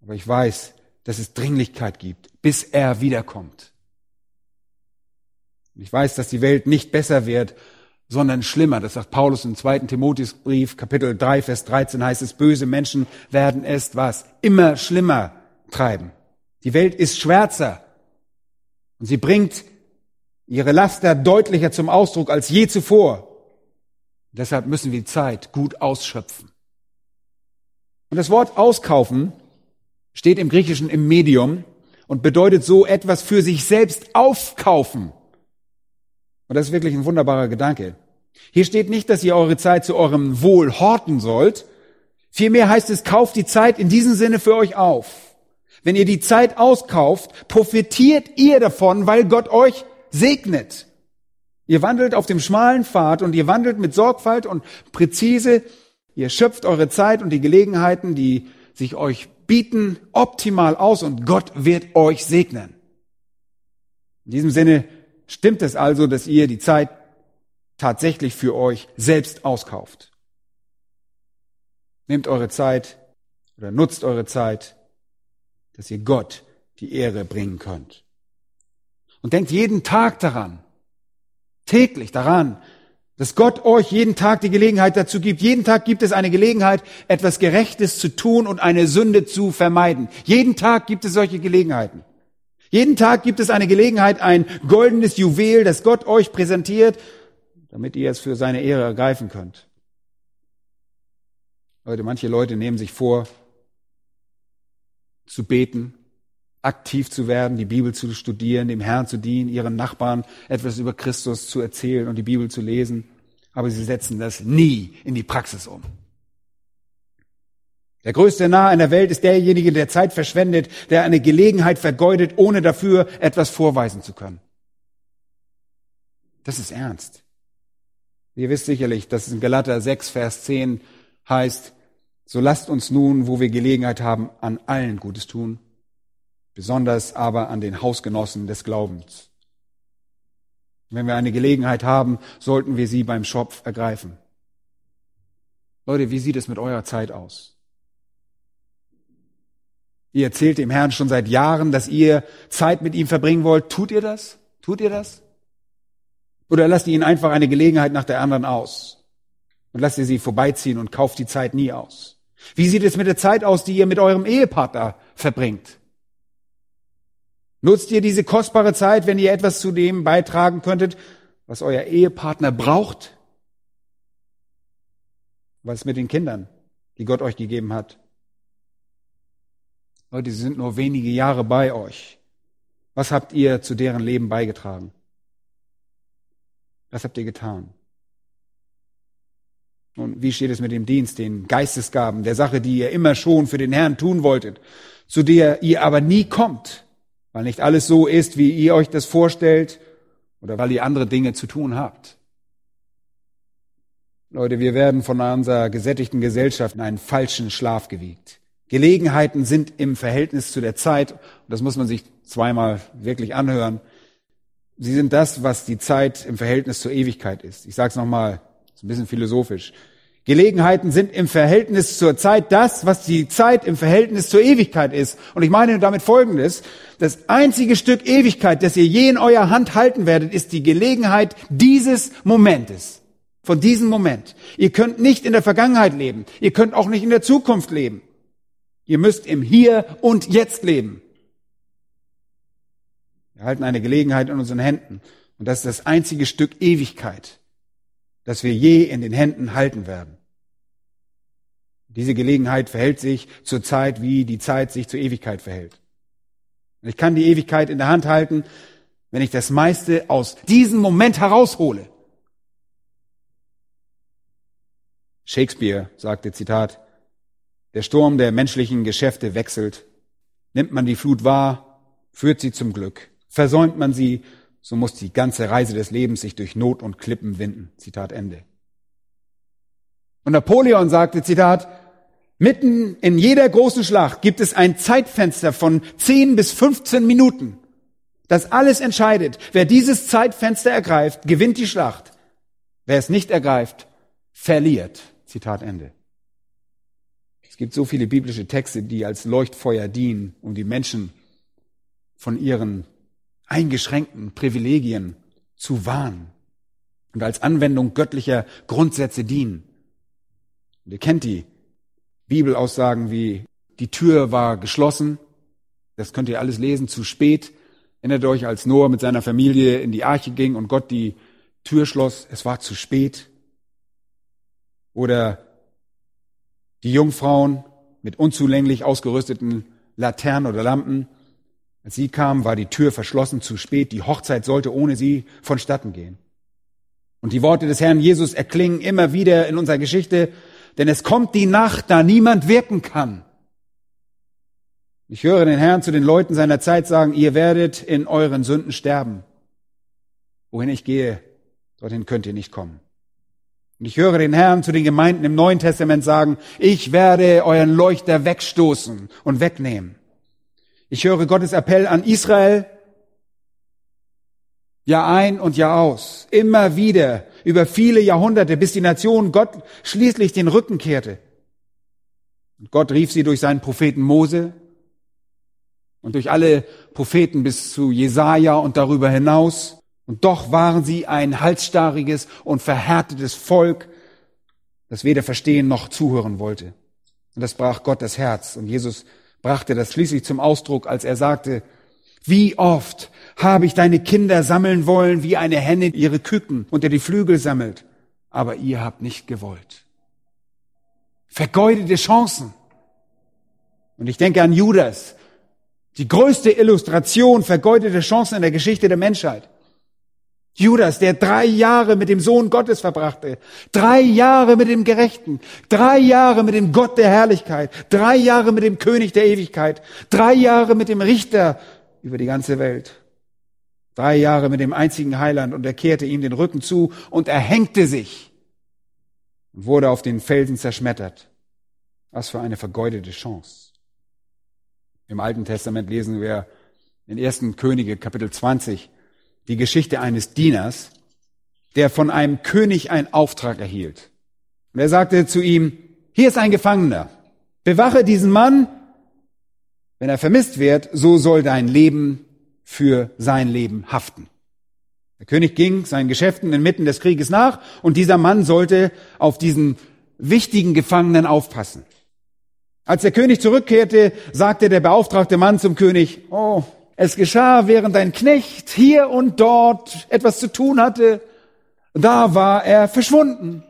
Aber ich weiß, dass es Dringlichkeit gibt, bis er wiederkommt. Und ich weiß, dass die Welt nicht besser wird, sondern schlimmer. Das sagt Paulus im zweiten Timotheusbrief, Kapitel 3, Vers 13 heißt es, böse Menschen werden es was? Immer schlimmer treiben. Die Welt ist schwärzer und sie bringt ihre Laster deutlicher zum Ausdruck als je zuvor. Deshalb müssen wir die Zeit gut ausschöpfen. Und das Wort auskaufen steht im Griechischen im Medium und bedeutet so etwas für sich selbst aufkaufen. Und das ist wirklich ein wunderbarer Gedanke. Hier steht nicht, dass ihr eure Zeit zu eurem Wohl horten sollt. Vielmehr heißt es, kauft die Zeit in diesem Sinne für euch auf. Wenn ihr die Zeit auskauft, profitiert ihr davon, weil Gott euch segnet. Ihr wandelt auf dem schmalen Pfad und ihr wandelt mit Sorgfalt und präzise. Ihr schöpft eure Zeit und die Gelegenheiten, die sich euch bieten, optimal aus und Gott wird euch segnen. In diesem Sinne stimmt es also, dass ihr die Zeit tatsächlich für euch selbst auskauft. Nehmt eure Zeit oder nutzt eure Zeit, dass ihr Gott die Ehre bringen könnt. Und denkt jeden Tag daran, täglich daran, dass Gott euch jeden Tag die Gelegenheit dazu gibt. Jeden Tag gibt es eine Gelegenheit, etwas Gerechtes zu tun und eine Sünde zu vermeiden. Jeden Tag gibt es solche Gelegenheiten. Jeden Tag gibt es eine Gelegenheit, ein goldenes Juwel, das Gott euch präsentiert, damit ihr es für seine Ehre ergreifen könnt. Leute, manche Leute nehmen sich vor, zu beten, aktiv zu werden, die Bibel zu studieren, dem Herrn zu dienen, ihren Nachbarn etwas über Christus zu erzählen und die Bibel zu lesen. Aber sie setzen das nie in die Praxis um. Der größte Narr in der Welt ist derjenige, der Zeit verschwendet, der eine Gelegenheit vergeudet, ohne dafür etwas vorweisen zu können. Das ist ernst. Ihr wisst sicherlich, dass es in Galater 6, Vers 10 heißt, so lasst uns nun, wo wir Gelegenheit haben, an allen Gutes tun, besonders aber an den Hausgenossen des Glaubens. Wenn wir eine Gelegenheit haben, sollten wir sie beim Schopf ergreifen. Leute, wie sieht es mit eurer Zeit aus? Ihr erzählt dem Herrn schon seit Jahren, dass ihr Zeit mit ihm verbringen wollt. Tut ihr das? Tut ihr das? Oder lasst ihr ihn einfach eine Gelegenheit nach der anderen aus? Und lasst ihr sie vorbeiziehen und kauft die Zeit nie aus? Wie sieht es mit der Zeit aus, die ihr mit eurem Ehepartner verbringt? Nutzt ihr diese kostbare Zeit, wenn ihr etwas zu dem beitragen könntet, was euer Ehepartner braucht? Was mit den Kindern, die Gott euch gegeben hat? Leute, sie sind nur wenige Jahre bei euch. Was habt ihr zu deren Leben beigetragen? Was habt ihr getan? Und wie steht es mit dem Dienst, den Geistesgaben, der Sache, die ihr immer schon für den Herrn tun wolltet, zu der ihr aber nie kommt? Weil nicht alles so ist, wie ihr euch das vorstellt oder weil ihr andere Dinge zu tun habt. Leute, wir werden von unserer gesättigten Gesellschaft in einen falschen Schlaf gewiegt. Gelegenheiten sind im Verhältnis zu der Zeit, und das muss man sich zweimal wirklich anhören, sie sind das, was die Zeit im Verhältnis zur Ewigkeit ist. Ich sage es nochmal, ist ein bisschen philosophisch. Gelegenheiten sind im Verhältnis zur Zeit das, was die Zeit im Verhältnis zur Ewigkeit ist. Und ich meine damit Folgendes. Das einzige Stück Ewigkeit, das ihr je in eurer Hand halten werdet, ist die Gelegenheit dieses Momentes. Von diesem Moment. Ihr könnt nicht in der Vergangenheit leben. Ihr könnt auch nicht in der Zukunft leben. Ihr müsst im Hier und Jetzt leben. Wir halten eine Gelegenheit in unseren Händen. Und das ist das einzige Stück Ewigkeit, das wir je in den Händen halten werden. Diese Gelegenheit verhält sich zur Zeit, wie die Zeit sich zur Ewigkeit verhält. Ich kann die Ewigkeit in der Hand halten, wenn ich das meiste aus diesem Moment heraushole. Shakespeare sagte, Zitat, der Sturm der menschlichen Geschäfte wechselt. Nimmt man die Flut wahr, führt sie zum Glück. Versäumt man sie, so muss die ganze Reise des Lebens sich durch Not und Klippen winden. Zitat Ende. Und Napoleon sagte, Zitat, Mitten in jeder großen Schlacht gibt es ein Zeitfenster von 10 bis 15 Minuten. Das alles entscheidet. Wer dieses Zeitfenster ergreift, gewinnt die Schlacht. Wer es nicht ergreift, verliert. Zitat Ende. Es gibt so viele biblische Texte, die als Leuchtfeuer dienen, um die Menschen von ihren eingeschränkten Privilegien zu warnen und als Anwendung göttlicher Grundsätze dienen. Und ihr kennt die Bibelaussagen wie die Tür war geschlossen, Das könnt ihr alles lesen, zu spät. Erinnert euch, als Noah mit seiner Familie in die Arche ging und Gott die Tür schloss, es war zu spät. Oder die Jungfrauen mit unzulänglich ausgerüsteten Laternen oder Lampen. Als sie kamen, war die Tür verschlossen, zu spät. Die Hochzeit sollte ohne sie vonstatten gehen. Und die Worte des Herrn Jesus erklingen immer wieder in unserer Geschichte, denn es kommt die Nacht, da niemand wirken kann. Ich höre den Herrn zu den Leuten seiner Zeit sagen, ihr werdet in euren Sünden sterben. Wohin ich gehe, dorthin könnt ihr nicht kommen. Und ich höre den Herrn zu den Gemeinden im Neuen Testament sagen, ich werde euren Leuchter wegstoßen und wegnehmen. Ich höre Gottes Appell an Israel, Jahr ein und Jahr aus, immer wieder, über viele Jahrhunderte, bis die Nation Gott schließlich den Rücken kehrte. Und Gott rief sie durch seinen Propheten Mose, und durch alle Propheten bis zu Jesaja und darüber hinaus. Und doch waren sie ein halsstarriges und verhärtetes Volk, das weder verstehen noch zuhören wollte. Und das brach Gott das Herz. Und Jesus brachte das schließlich zum Ausdruck, als er sagte, wie oft habe ich deine Kinder sammeln wollen, wie eine Henne ihre Küken unter die Flügel sammelt, aber ihr habt nicht gewollt. Vergeudete Chancen. Und ich denke an Judas, die größte Illustration vergeudete Chancen in der Geschichte der Menschheit. Judas, der drei Jahre mit dem Sohn Gottes verbrachte, drei Jahre mit dem Gerechten, drei Jahre mit dem Gott der Herrlichkeit, drei Jahre mit dem König der Ewigkeit, drei Jahre mit dem Richter über die ganze Welt, drei Jahre mit dem einzigen Heiland und er kehrte ihm den Rücken zu und erhängte sich und wurde auf den Felsen zerschmettert. Was für eine vergeudete Chance. Im Alten Testament lesen wir in 1. Könige Kapitel 20 die Geschichte eines Dieners, der von einem König einen Auftrag erhielt. Und er sagte zu ihm, hier ist ein Gefangener, bewache diesen Mann, wenn er vermisst wird, so soll dein Leben für sein Leben haften. Der König ging seinen Geschäften inmitten des Krieges nach und dieser Mann sollte auf diesen wichtigen Gefangenen aufpassen. Als der König zurückkehrte, sagte der beauftragte Mann zum König, oh, es geschah, während dein Knecht hier und dort etwas zu tun hatte, da war er verschwunden.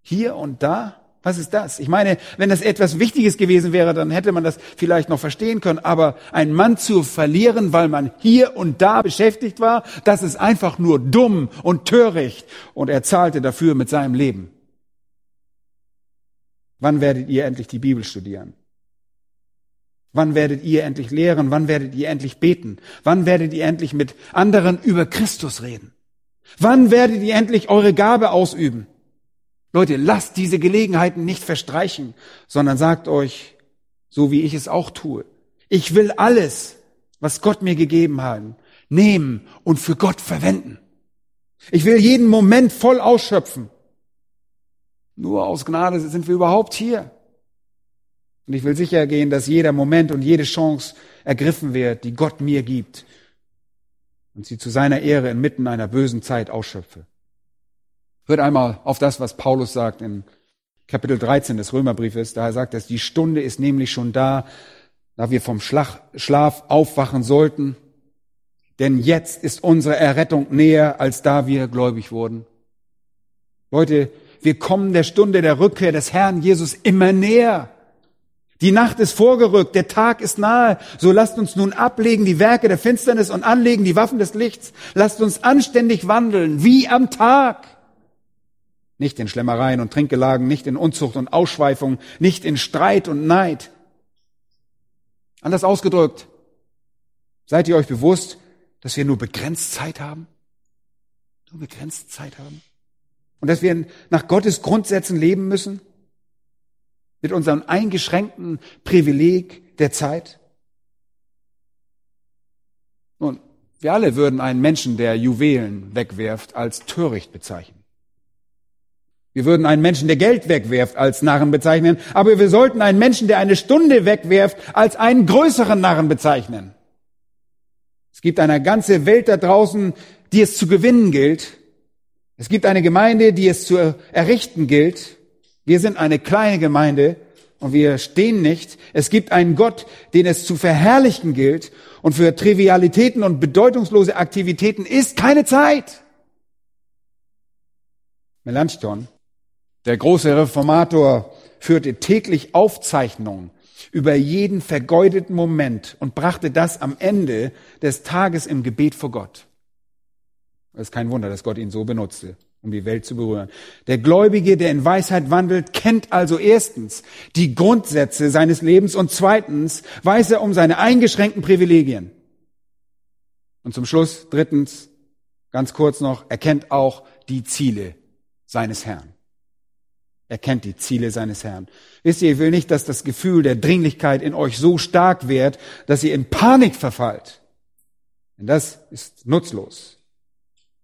Hier und da? Was ist das? Ich meine, wenn das etwas Wichtiges gewesen wäre, dann hätte man das vielleicht noch verstehen können. Aber einen Mann zu verlieren, weil man hier und da beschäftigt war, das ist einfach nur dumm und töricht. Und er zahlte dafür mit seinem Leben. Wann werdet ihr endlich die Bibel studieren? Wann werdet ihr endlich lehren? Wann werdet ihr endlich beten? Wann werdet ihr endlich mit anderen über Christus reden? Wann werdet ihr endlich eure Gabe ausüben? Leute, lasst diese Gelegenheiten nicht verstreichen, sondern sagt euch, so wie ich es auch tue, ich will alles, was Gott mir gegeben hat, nehmen und für Gott verwenden. Ich will jeden Moment voll ausschöpfen. Nur aus Gnade sind wir überhaupt hier. Und ich will sicher gehen, dass jeder Moment und jede Chance ergriffen wird, die Gott mir gibt und sie zu seiner Ehre inmitten einer bösen Zeit ausschöpfe. Hört einmal auf das, was Paulus sagt in Kapitel 13 des Römerbriefes. Da er sagt, dass die Stunde ist nämlich schon da, da wir vom Schlaf aufwachen sollten. Denn jetzt ist unsere Errettung näher, als da wir gläubig wurden. Leute, wir kommen der Stunde der Rückkehr des Herrn Jesus immer näher. Die Nacht ist vorgerückt, der Tag ist nahe. So lasst uns nun ablegen die Werke der Finsternis und anlegen die Waffen des Lichts. Lasst uns anständig wandeln, wie am Tag. Nicht in Schlemmereien und Trinkgelagen, nicht in Unzucht und Ausschweifung, nicht in Streit und Neid. Anders ausgedrückt, seid ihr euch bewusst, dass wir nur begrenzt Zeit haben? Nur begrenzt Zeit haben? Und dass wir nach Gottes Grundsätzen leben müssen? Mit unserem eingeschränkten Privileg der Zeit? Nun, wir alle würden einen Menschen, der Juwelen wegwerft, als töricht bezeichnen. Wir würden einen Menschen, der Geld wegwerft, als Narren bezeichnen, aber wir sollten einen Menschen, der eine Stunde wegwerft, als einen größeren Narren bezeichnen. Es gibt eine ganze Welt da draußen, die es zu gewinnen gilt, es gibt eine Gemeinde, die es zu errichten gilt. Wir sind eine kleine Gemeinde und wir stehen nicht. Es gibt einen Gott, den es zu verherrlichen gilt und für Trivialitäten und bedeutungslose Aktivitäten ist keine Zeit. Melanchthon, der große Reformator, führte täglich Aufzeichnungen über jeden vergeudeten Moment und brachte das am Ende des Tages im Gebet vor Gott. Es ist kein Wunder, dass Gott ihn so benutzte, um die Welt zu berühren. Der Gläubige, der in Weisheit wandelt, kennt also erstens die Grundsätze seines Lebens und zweitens weiß er um seine eingeschränkten Privilegien. Und zum Schluss, drittens, ganz kurz noch, er kennt auch die Ziele seines Herrn. Er kennt die Ziele seines Herrn. Wisst ihr, ich will nicht, dass das Gefühl der Dringlichkeit in euch so stark wird, dass ihr in Panik verfallt. Denn das ist nutzlos.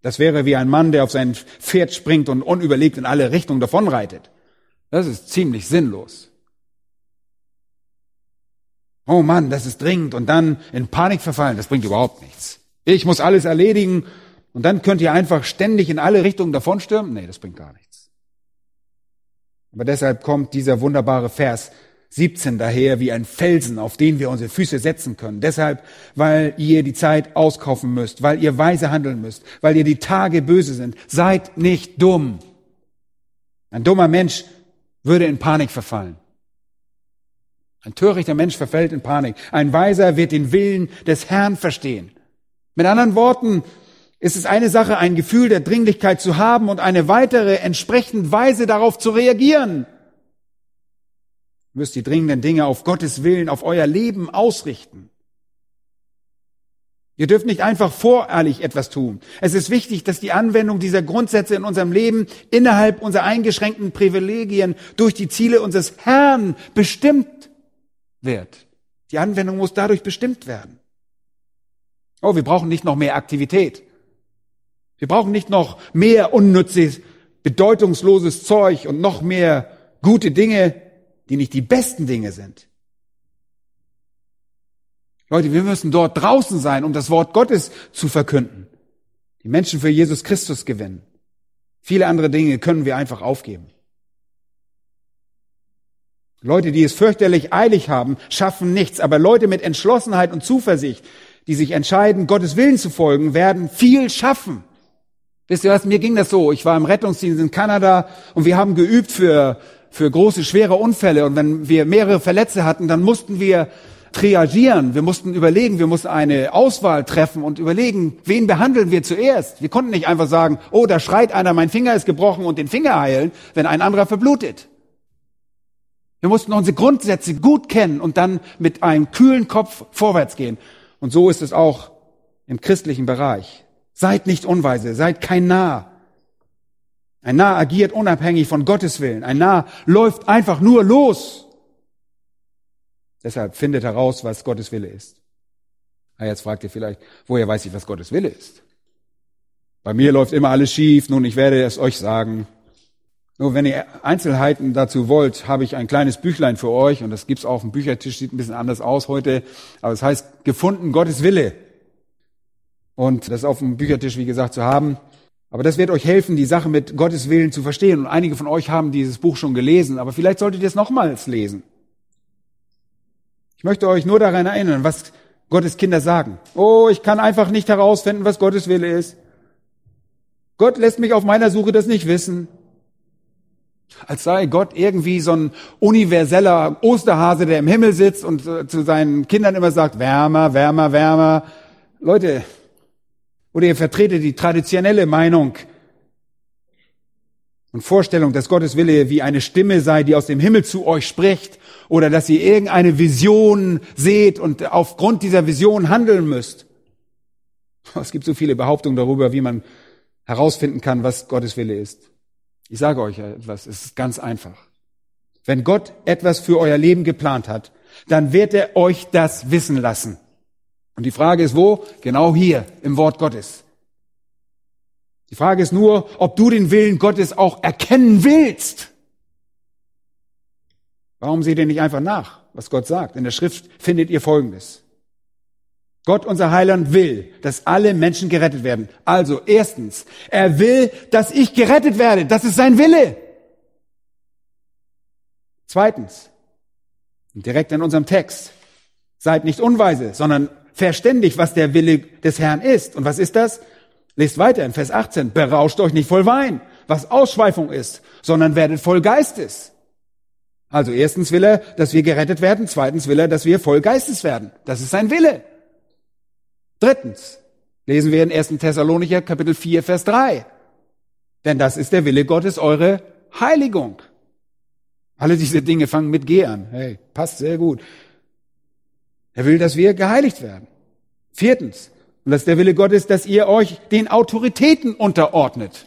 Das wäre wie ein Mann, der auf sein Pferd springt und unüberlegt in alle Richtungen davonreitet. Das ist ziemlich sinnlos. Oh Mann, das ist dringend und dann in Panik verfallen, das bringt überhaupt nichts. Ich muss alles erledigen und dann könnt ihr einfach ständig in alle Richtungen davonstürmen. Nee, das bringt gar nichts. Aber deshalb kommt dieser wunderbare Vers 17 daher wie ein Felsen, auf den wir unsere Füße setzen können. Deshalb, weil ihr die Zeit auskaufen müsst, weil ihr weise handeln müsst, weil ihr die Tage böse sind. Seid nicht dumm. Ein dummer Mensch würde in Panik verfallen. Ein törichter Mensch verfällt in Panik. Ein Weiser wird den Willen des Herrn verstehen. Mit anderen Worten, ist es eine Sache, ein Gefühl der Dringlichkeit zu haben und eine weitere entsprechend Weise darauf zu reagieren müsst die dringenden Dinge auf Gottes Willen, auf euer Leben ausrichten. Ihr dürft nicht einfach voreilig etwas tun. Es ist wichtig, dass die Anwendung dieser Grundsätze in unserem Leben innerhalb unserer eingeschränkten Privilegien durch die Ziele unseres Herrn bestimmt wird. Die Anwendung muss dadurch bestimmt werden. Oh, wir brauchen nicht noch mehr Aktivität. Wir brauchen nicht noch mehr unnützes, bedeutungsloses Zeug und noch mehr gute Dinge die nicht die besten Dinge sind. Leute, wir müssen dort draußen sein, um das Wort Gottes zu verkünden. Die Menschen für Jesus Christus gewinnen. Viele andere Dinge können wir einfach aufgeben. Leute, die es fürchterlich eilig haben, schaffen nichts. Aber Leute mit Entschlossenheit und Zuversicht, die sich entscheiden, Gottes Willen zu folgen, werden viel schaffen. Wisst ihr was? Mir ging das so. Ich war im Rettungsdienst in Kanada und wir haben geübt für für große, schwere Unfälle. Und wenn wir mehrere Verletzte hatten, dann mussten wir triagieren. Wir mussten überlegen, wir mussten eine Auswahl treffen und überlegen, wen behandeln wir zuerst. Wir konnten nicht einfach sagen, oh, da schreit einer, mein Finger ist gebrochen und den Finger heilen, wenn ein anderer verblutet. Wir mussten unsere Grundsätze gut kennen und dann mit einem kühlen Kopf vorwärts gehen. Und so ist es auch im christlichen Bereich. Seid nicht unweise, seid kein Narr. Ein Narr agiert unabhängig von Gottes Willen. Ein Narr läuft einfach nur los. Deshalb findet heraus, was Gottes Wille ist. Ah, jetzt fragt ihr vielleicht, woher weiß ich, was Gottes Wille ist? Bei mir läuft immer alles schief. Nun, ich werde es euch sagen. Nur wenn ihr Einzelheiten dazu wollt, habe ich ein kleines Büchlein für euch und das gibt's auf dem Büchertisch, sieht ein bisschen anders aus heute, aber es heißt gefunden Gottes Wille. Und das auf dem Büchertisch, wie gesagt, zu haben. Aber das wird euch helfen, die Sache mit Gottes Willen zu verstehen. Und einige von euch haben dieses Buch schon gelesen, aber vielleicht solltet ihr es nochmals lesen. Ich möchte euch nur daran erinnern, was Gottes Kinder sagen. Oh, ich kann einfach nicht herausfinden, was Gottes Wille ist. Gott lässt mich auf meiner Suche das nicht wissen. Als sei Gott irgendwie so ein universeller Osterhase, der im Himmel sitzt und äh, zu seinen Kindern immer sagt, wärmer, wärmer, wärmer. Leute, oder ihr vertretet die traditionelle Meinung und Vorstellung, dass Gottes Wille wie eine Stimme sei, die aus dem Himmel zu euch spricht, oder dass ihr irgendeine Vision seht und aufgrund dieser Vision handeln müsst. [laughs] Es gibt so viele Behauptungen darüber, wie man herausfinden kann, was Gottes Wille ist. Ich sage euch etwas, es ist ganz einfach. Wenn Gott etwas für euer Leben geplant hat, dann wird er euch das wissen lassen. Und die Frage ist wo? Genau hier im Wort Gottes. Die Frage ist nur, ob du den Willen Gottes auch erkennen willst. Warum seht ihr nicht einfach nach, was Gott sagt? In der Schrift findet ihr Folgendes. Gott, unser Heiland, will, dass alle Menschen gerettet werden. Also, erstens, er will, dass ich gerettet werde. Das ist sein Wille. Zweitens, direkt in unserem Text. Seid nicht unweise, sondern verständig, was der Wille des Herrn ist. Und was ist das? Lest weiter in Vers 18. Berauscht euch nicht voll Wein, was Ausschweifung ist, sondern werdet voll Geistes. Also erstens will er, dass wir gerettet werden. Zweitens will er, dass wir voll Geistes werden. Das ist sein Wille. Drittens lesen wir in 1. Thessalonicher Kapitel 4, Vers 3. Denn das ist der Wille Gottes, eure Heiligung. Alle diese Dinge fangen mit G an. Hey, passt sehr gut. Er will, dass wir geheiligt werden. Viertens, und das ist der Wille Gottes, dass ihr euch den Autoritäten unterordnet.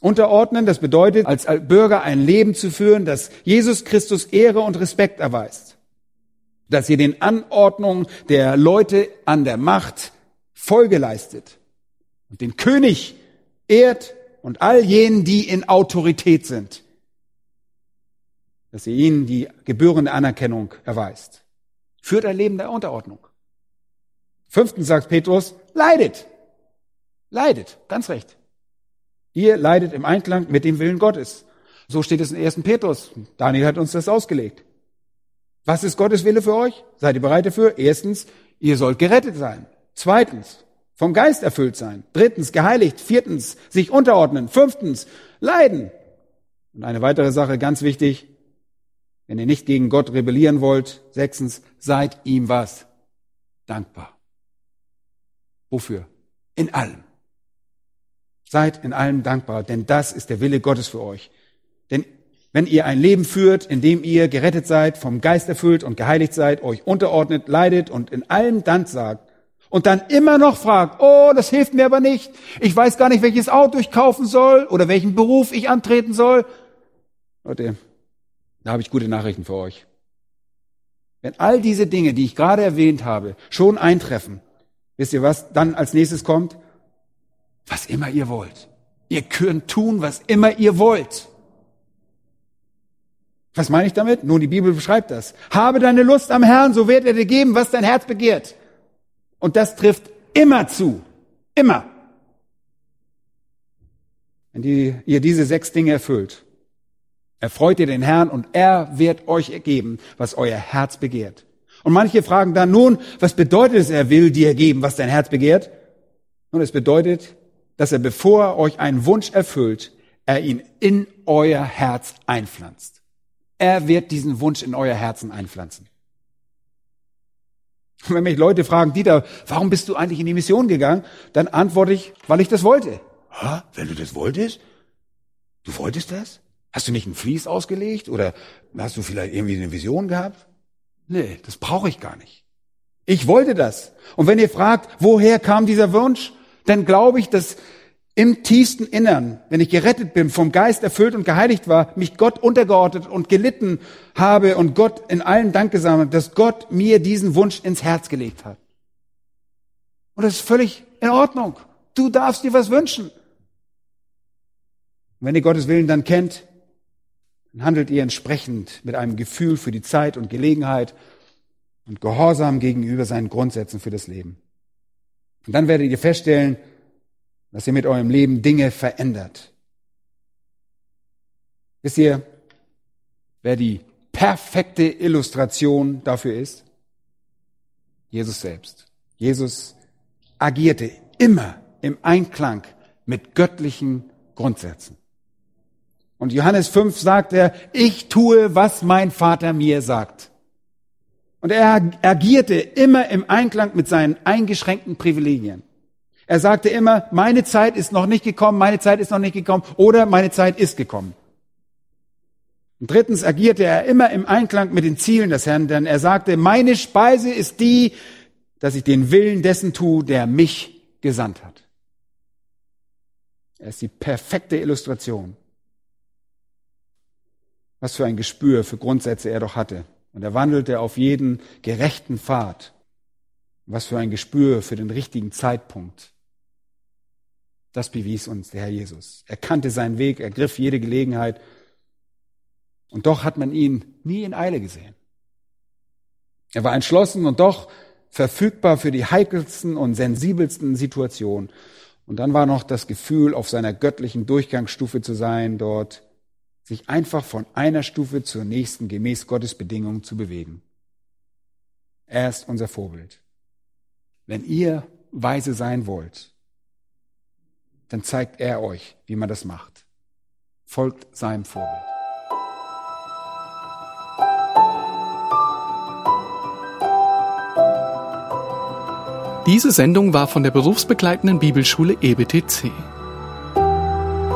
Unterordnen, das bedeutet, als Bürger ein Leben zu führen, das Jesus Christus Ehre und Respekt erweist. Dass ihr den Anordnungen der Leute an der Macht Folge leistet und den König ehrt und all jenen, die in Autorität sind. Dass ihr ihnen die gebührende Anerkennung erweist. Führt ein Leben der Unterordnung. Fünftens sagt Petrus, leidet. Leidet, ganz recht. Ihr leidet im Einklang mit dem Willen Gottes. So steht es in 1. Petrus. Daniel hat uns das ausgelegt. Was ist Gottes Wille für euch? Seid ihr bereit dafür? Erstens, ihr sollt gerettet sein. Zweitens, vom Geist erfüllt sein. Drittens, geheiligt. Viertens, sich unterordnen. Fünftens, leiden. Und eine weitere Sache, ganz wichtig, wenn ihr nicht gegen Gott rebellieren wollt. Sechstens, seid ihm was? Dankbar. Wofür? In allem. Seid in allem dankbar, denn das ist der Wille Gottes für euch. Denn wenn ihr ein Leben führt, in dem ihr gerettet seid, vom Geist erfüllt und geheiligt seid, euch unterordnet, leidet und in allem Dank sagt und dann immer noch fragt, oh, das hilft mir aber nicht, ich weiß gar nicht, welches Auto ich kaufen soll oder welchen Beruf ich antreten soll. Leute, da habe ich gute Nachrichten für euch. Wenn all diese Dinge, die ich gerade erwähnt habe, schon eintreffen, wisst ihr was dann als nächstes kommt? was immer ihr wollt. Ihr könnt tun, was immer ihr wollt. Was meine ich damit? Nun, die Bibel beschreibt das. Habe deine Lust am Herrn, so wird er dir geben, was dein Herz begehrt. Und das trifft immer zu. Immer. Wenn die, ihr diese sechs Dinge erfüllt, erfreut ihr den Herrn und er wird euch ergeben, was euer Herz begehrt. Und manche fragen dann nun, was bedeutet es, er will dir geben, was dein Herz begehrt? Und es bedeutet, dass er, bevor er euch einen Wunsch erfüllt, er ihn in euer Herz einpflanzt. Er wird diesen Wunsch in euer Herzen einpflanzen. Und wenn mich Leute fragen, Dieter, warum bist du eigentlich in die Mission gegangen? Dann antworte ich, weil ich das wollte. Ha? Wenn du das wolltest? Du wolltest das? Hast du nicht ein Fließ ausgelegt? Oder hast du vielleicht irgendwie eine Vision gehabt? Nee, das brauche ich gar nicht. Ich wollte das. Und wenn ihr fragt, woher kam dieser Wunsch? dann glaube ich, dass im tiefsten Innern, wenn ich gerettet bin, vom Geist erfüllt und geheiligt war, mich Gott untergeordnet und gelitten habe und Gott in allen Dank gesammelt, dass Gott mir diesen Wunsch ins Herz gelegt hat. Und das ist völlig in Ordnung. Du darfst dir was wünschen. Wenn ihr Gottes Willen dann kennt, dann handelt ihr entsprechend mit einem Gefühl für die Zeit und Gelegenheit und Gehorsam gegenüber seinen Grundsätzen für das Leben. Und dann werdet ihr feststellen, dass ihr mit eurem Leben Dinge verändert. Wisst ihr, wer die perfekte Illustration dafür ist? Jesus selbst. Jesus agierte immer im Einklang mit göttlichen Grundsätzen. Und Johannes 5 sagt er, ich tue, was mein Vater mir sagt. Und er agierte immer im Einklang mit seinen eingeschränkten Privilegien. Er sagte immer, meine Zeit ist noch nicht gekommen, meine Zeit ist noch nicht gekommen oder meine Zeit ist gekommen. Und drittens agierte er immer im Einklang mit den Zielen des Herrn, denn er sagte, meine Speise ist die, dass ich den Willen dessen tue, der mich gesandt hat. Er ist die perfekte Illustration. Was für ein Gespür für Grundsätze er doch hatte. Und er wandelte auf jeden gerechten Pfad. Was für ein Gespür für den richtigen Zeitpunkt. Das bewies uns der Herr Jesus. Er kannte seinen Weg, er griff jede Gelegenheit. Und doch hat man ihn nie in Eile gesehen. Er war entschlossen und doch verfügbar für die heikelsten und sensibelsten Situationen. Und dann war noch das Gefühl, auf seiner göttlichen Durchgangsstufe zu sein, dort sich einfach von einer Stufe zur nächsten gemäß Gottes Bedingungen zu bewegen. Er ist unser Vorbild. Wenn ihr weise sein wollt, dann zeigt er euch, wie man das macht. Folgt seinem Vorbild. Diese Sendung war von der berufsbegleitenden Bibelschule EBTC.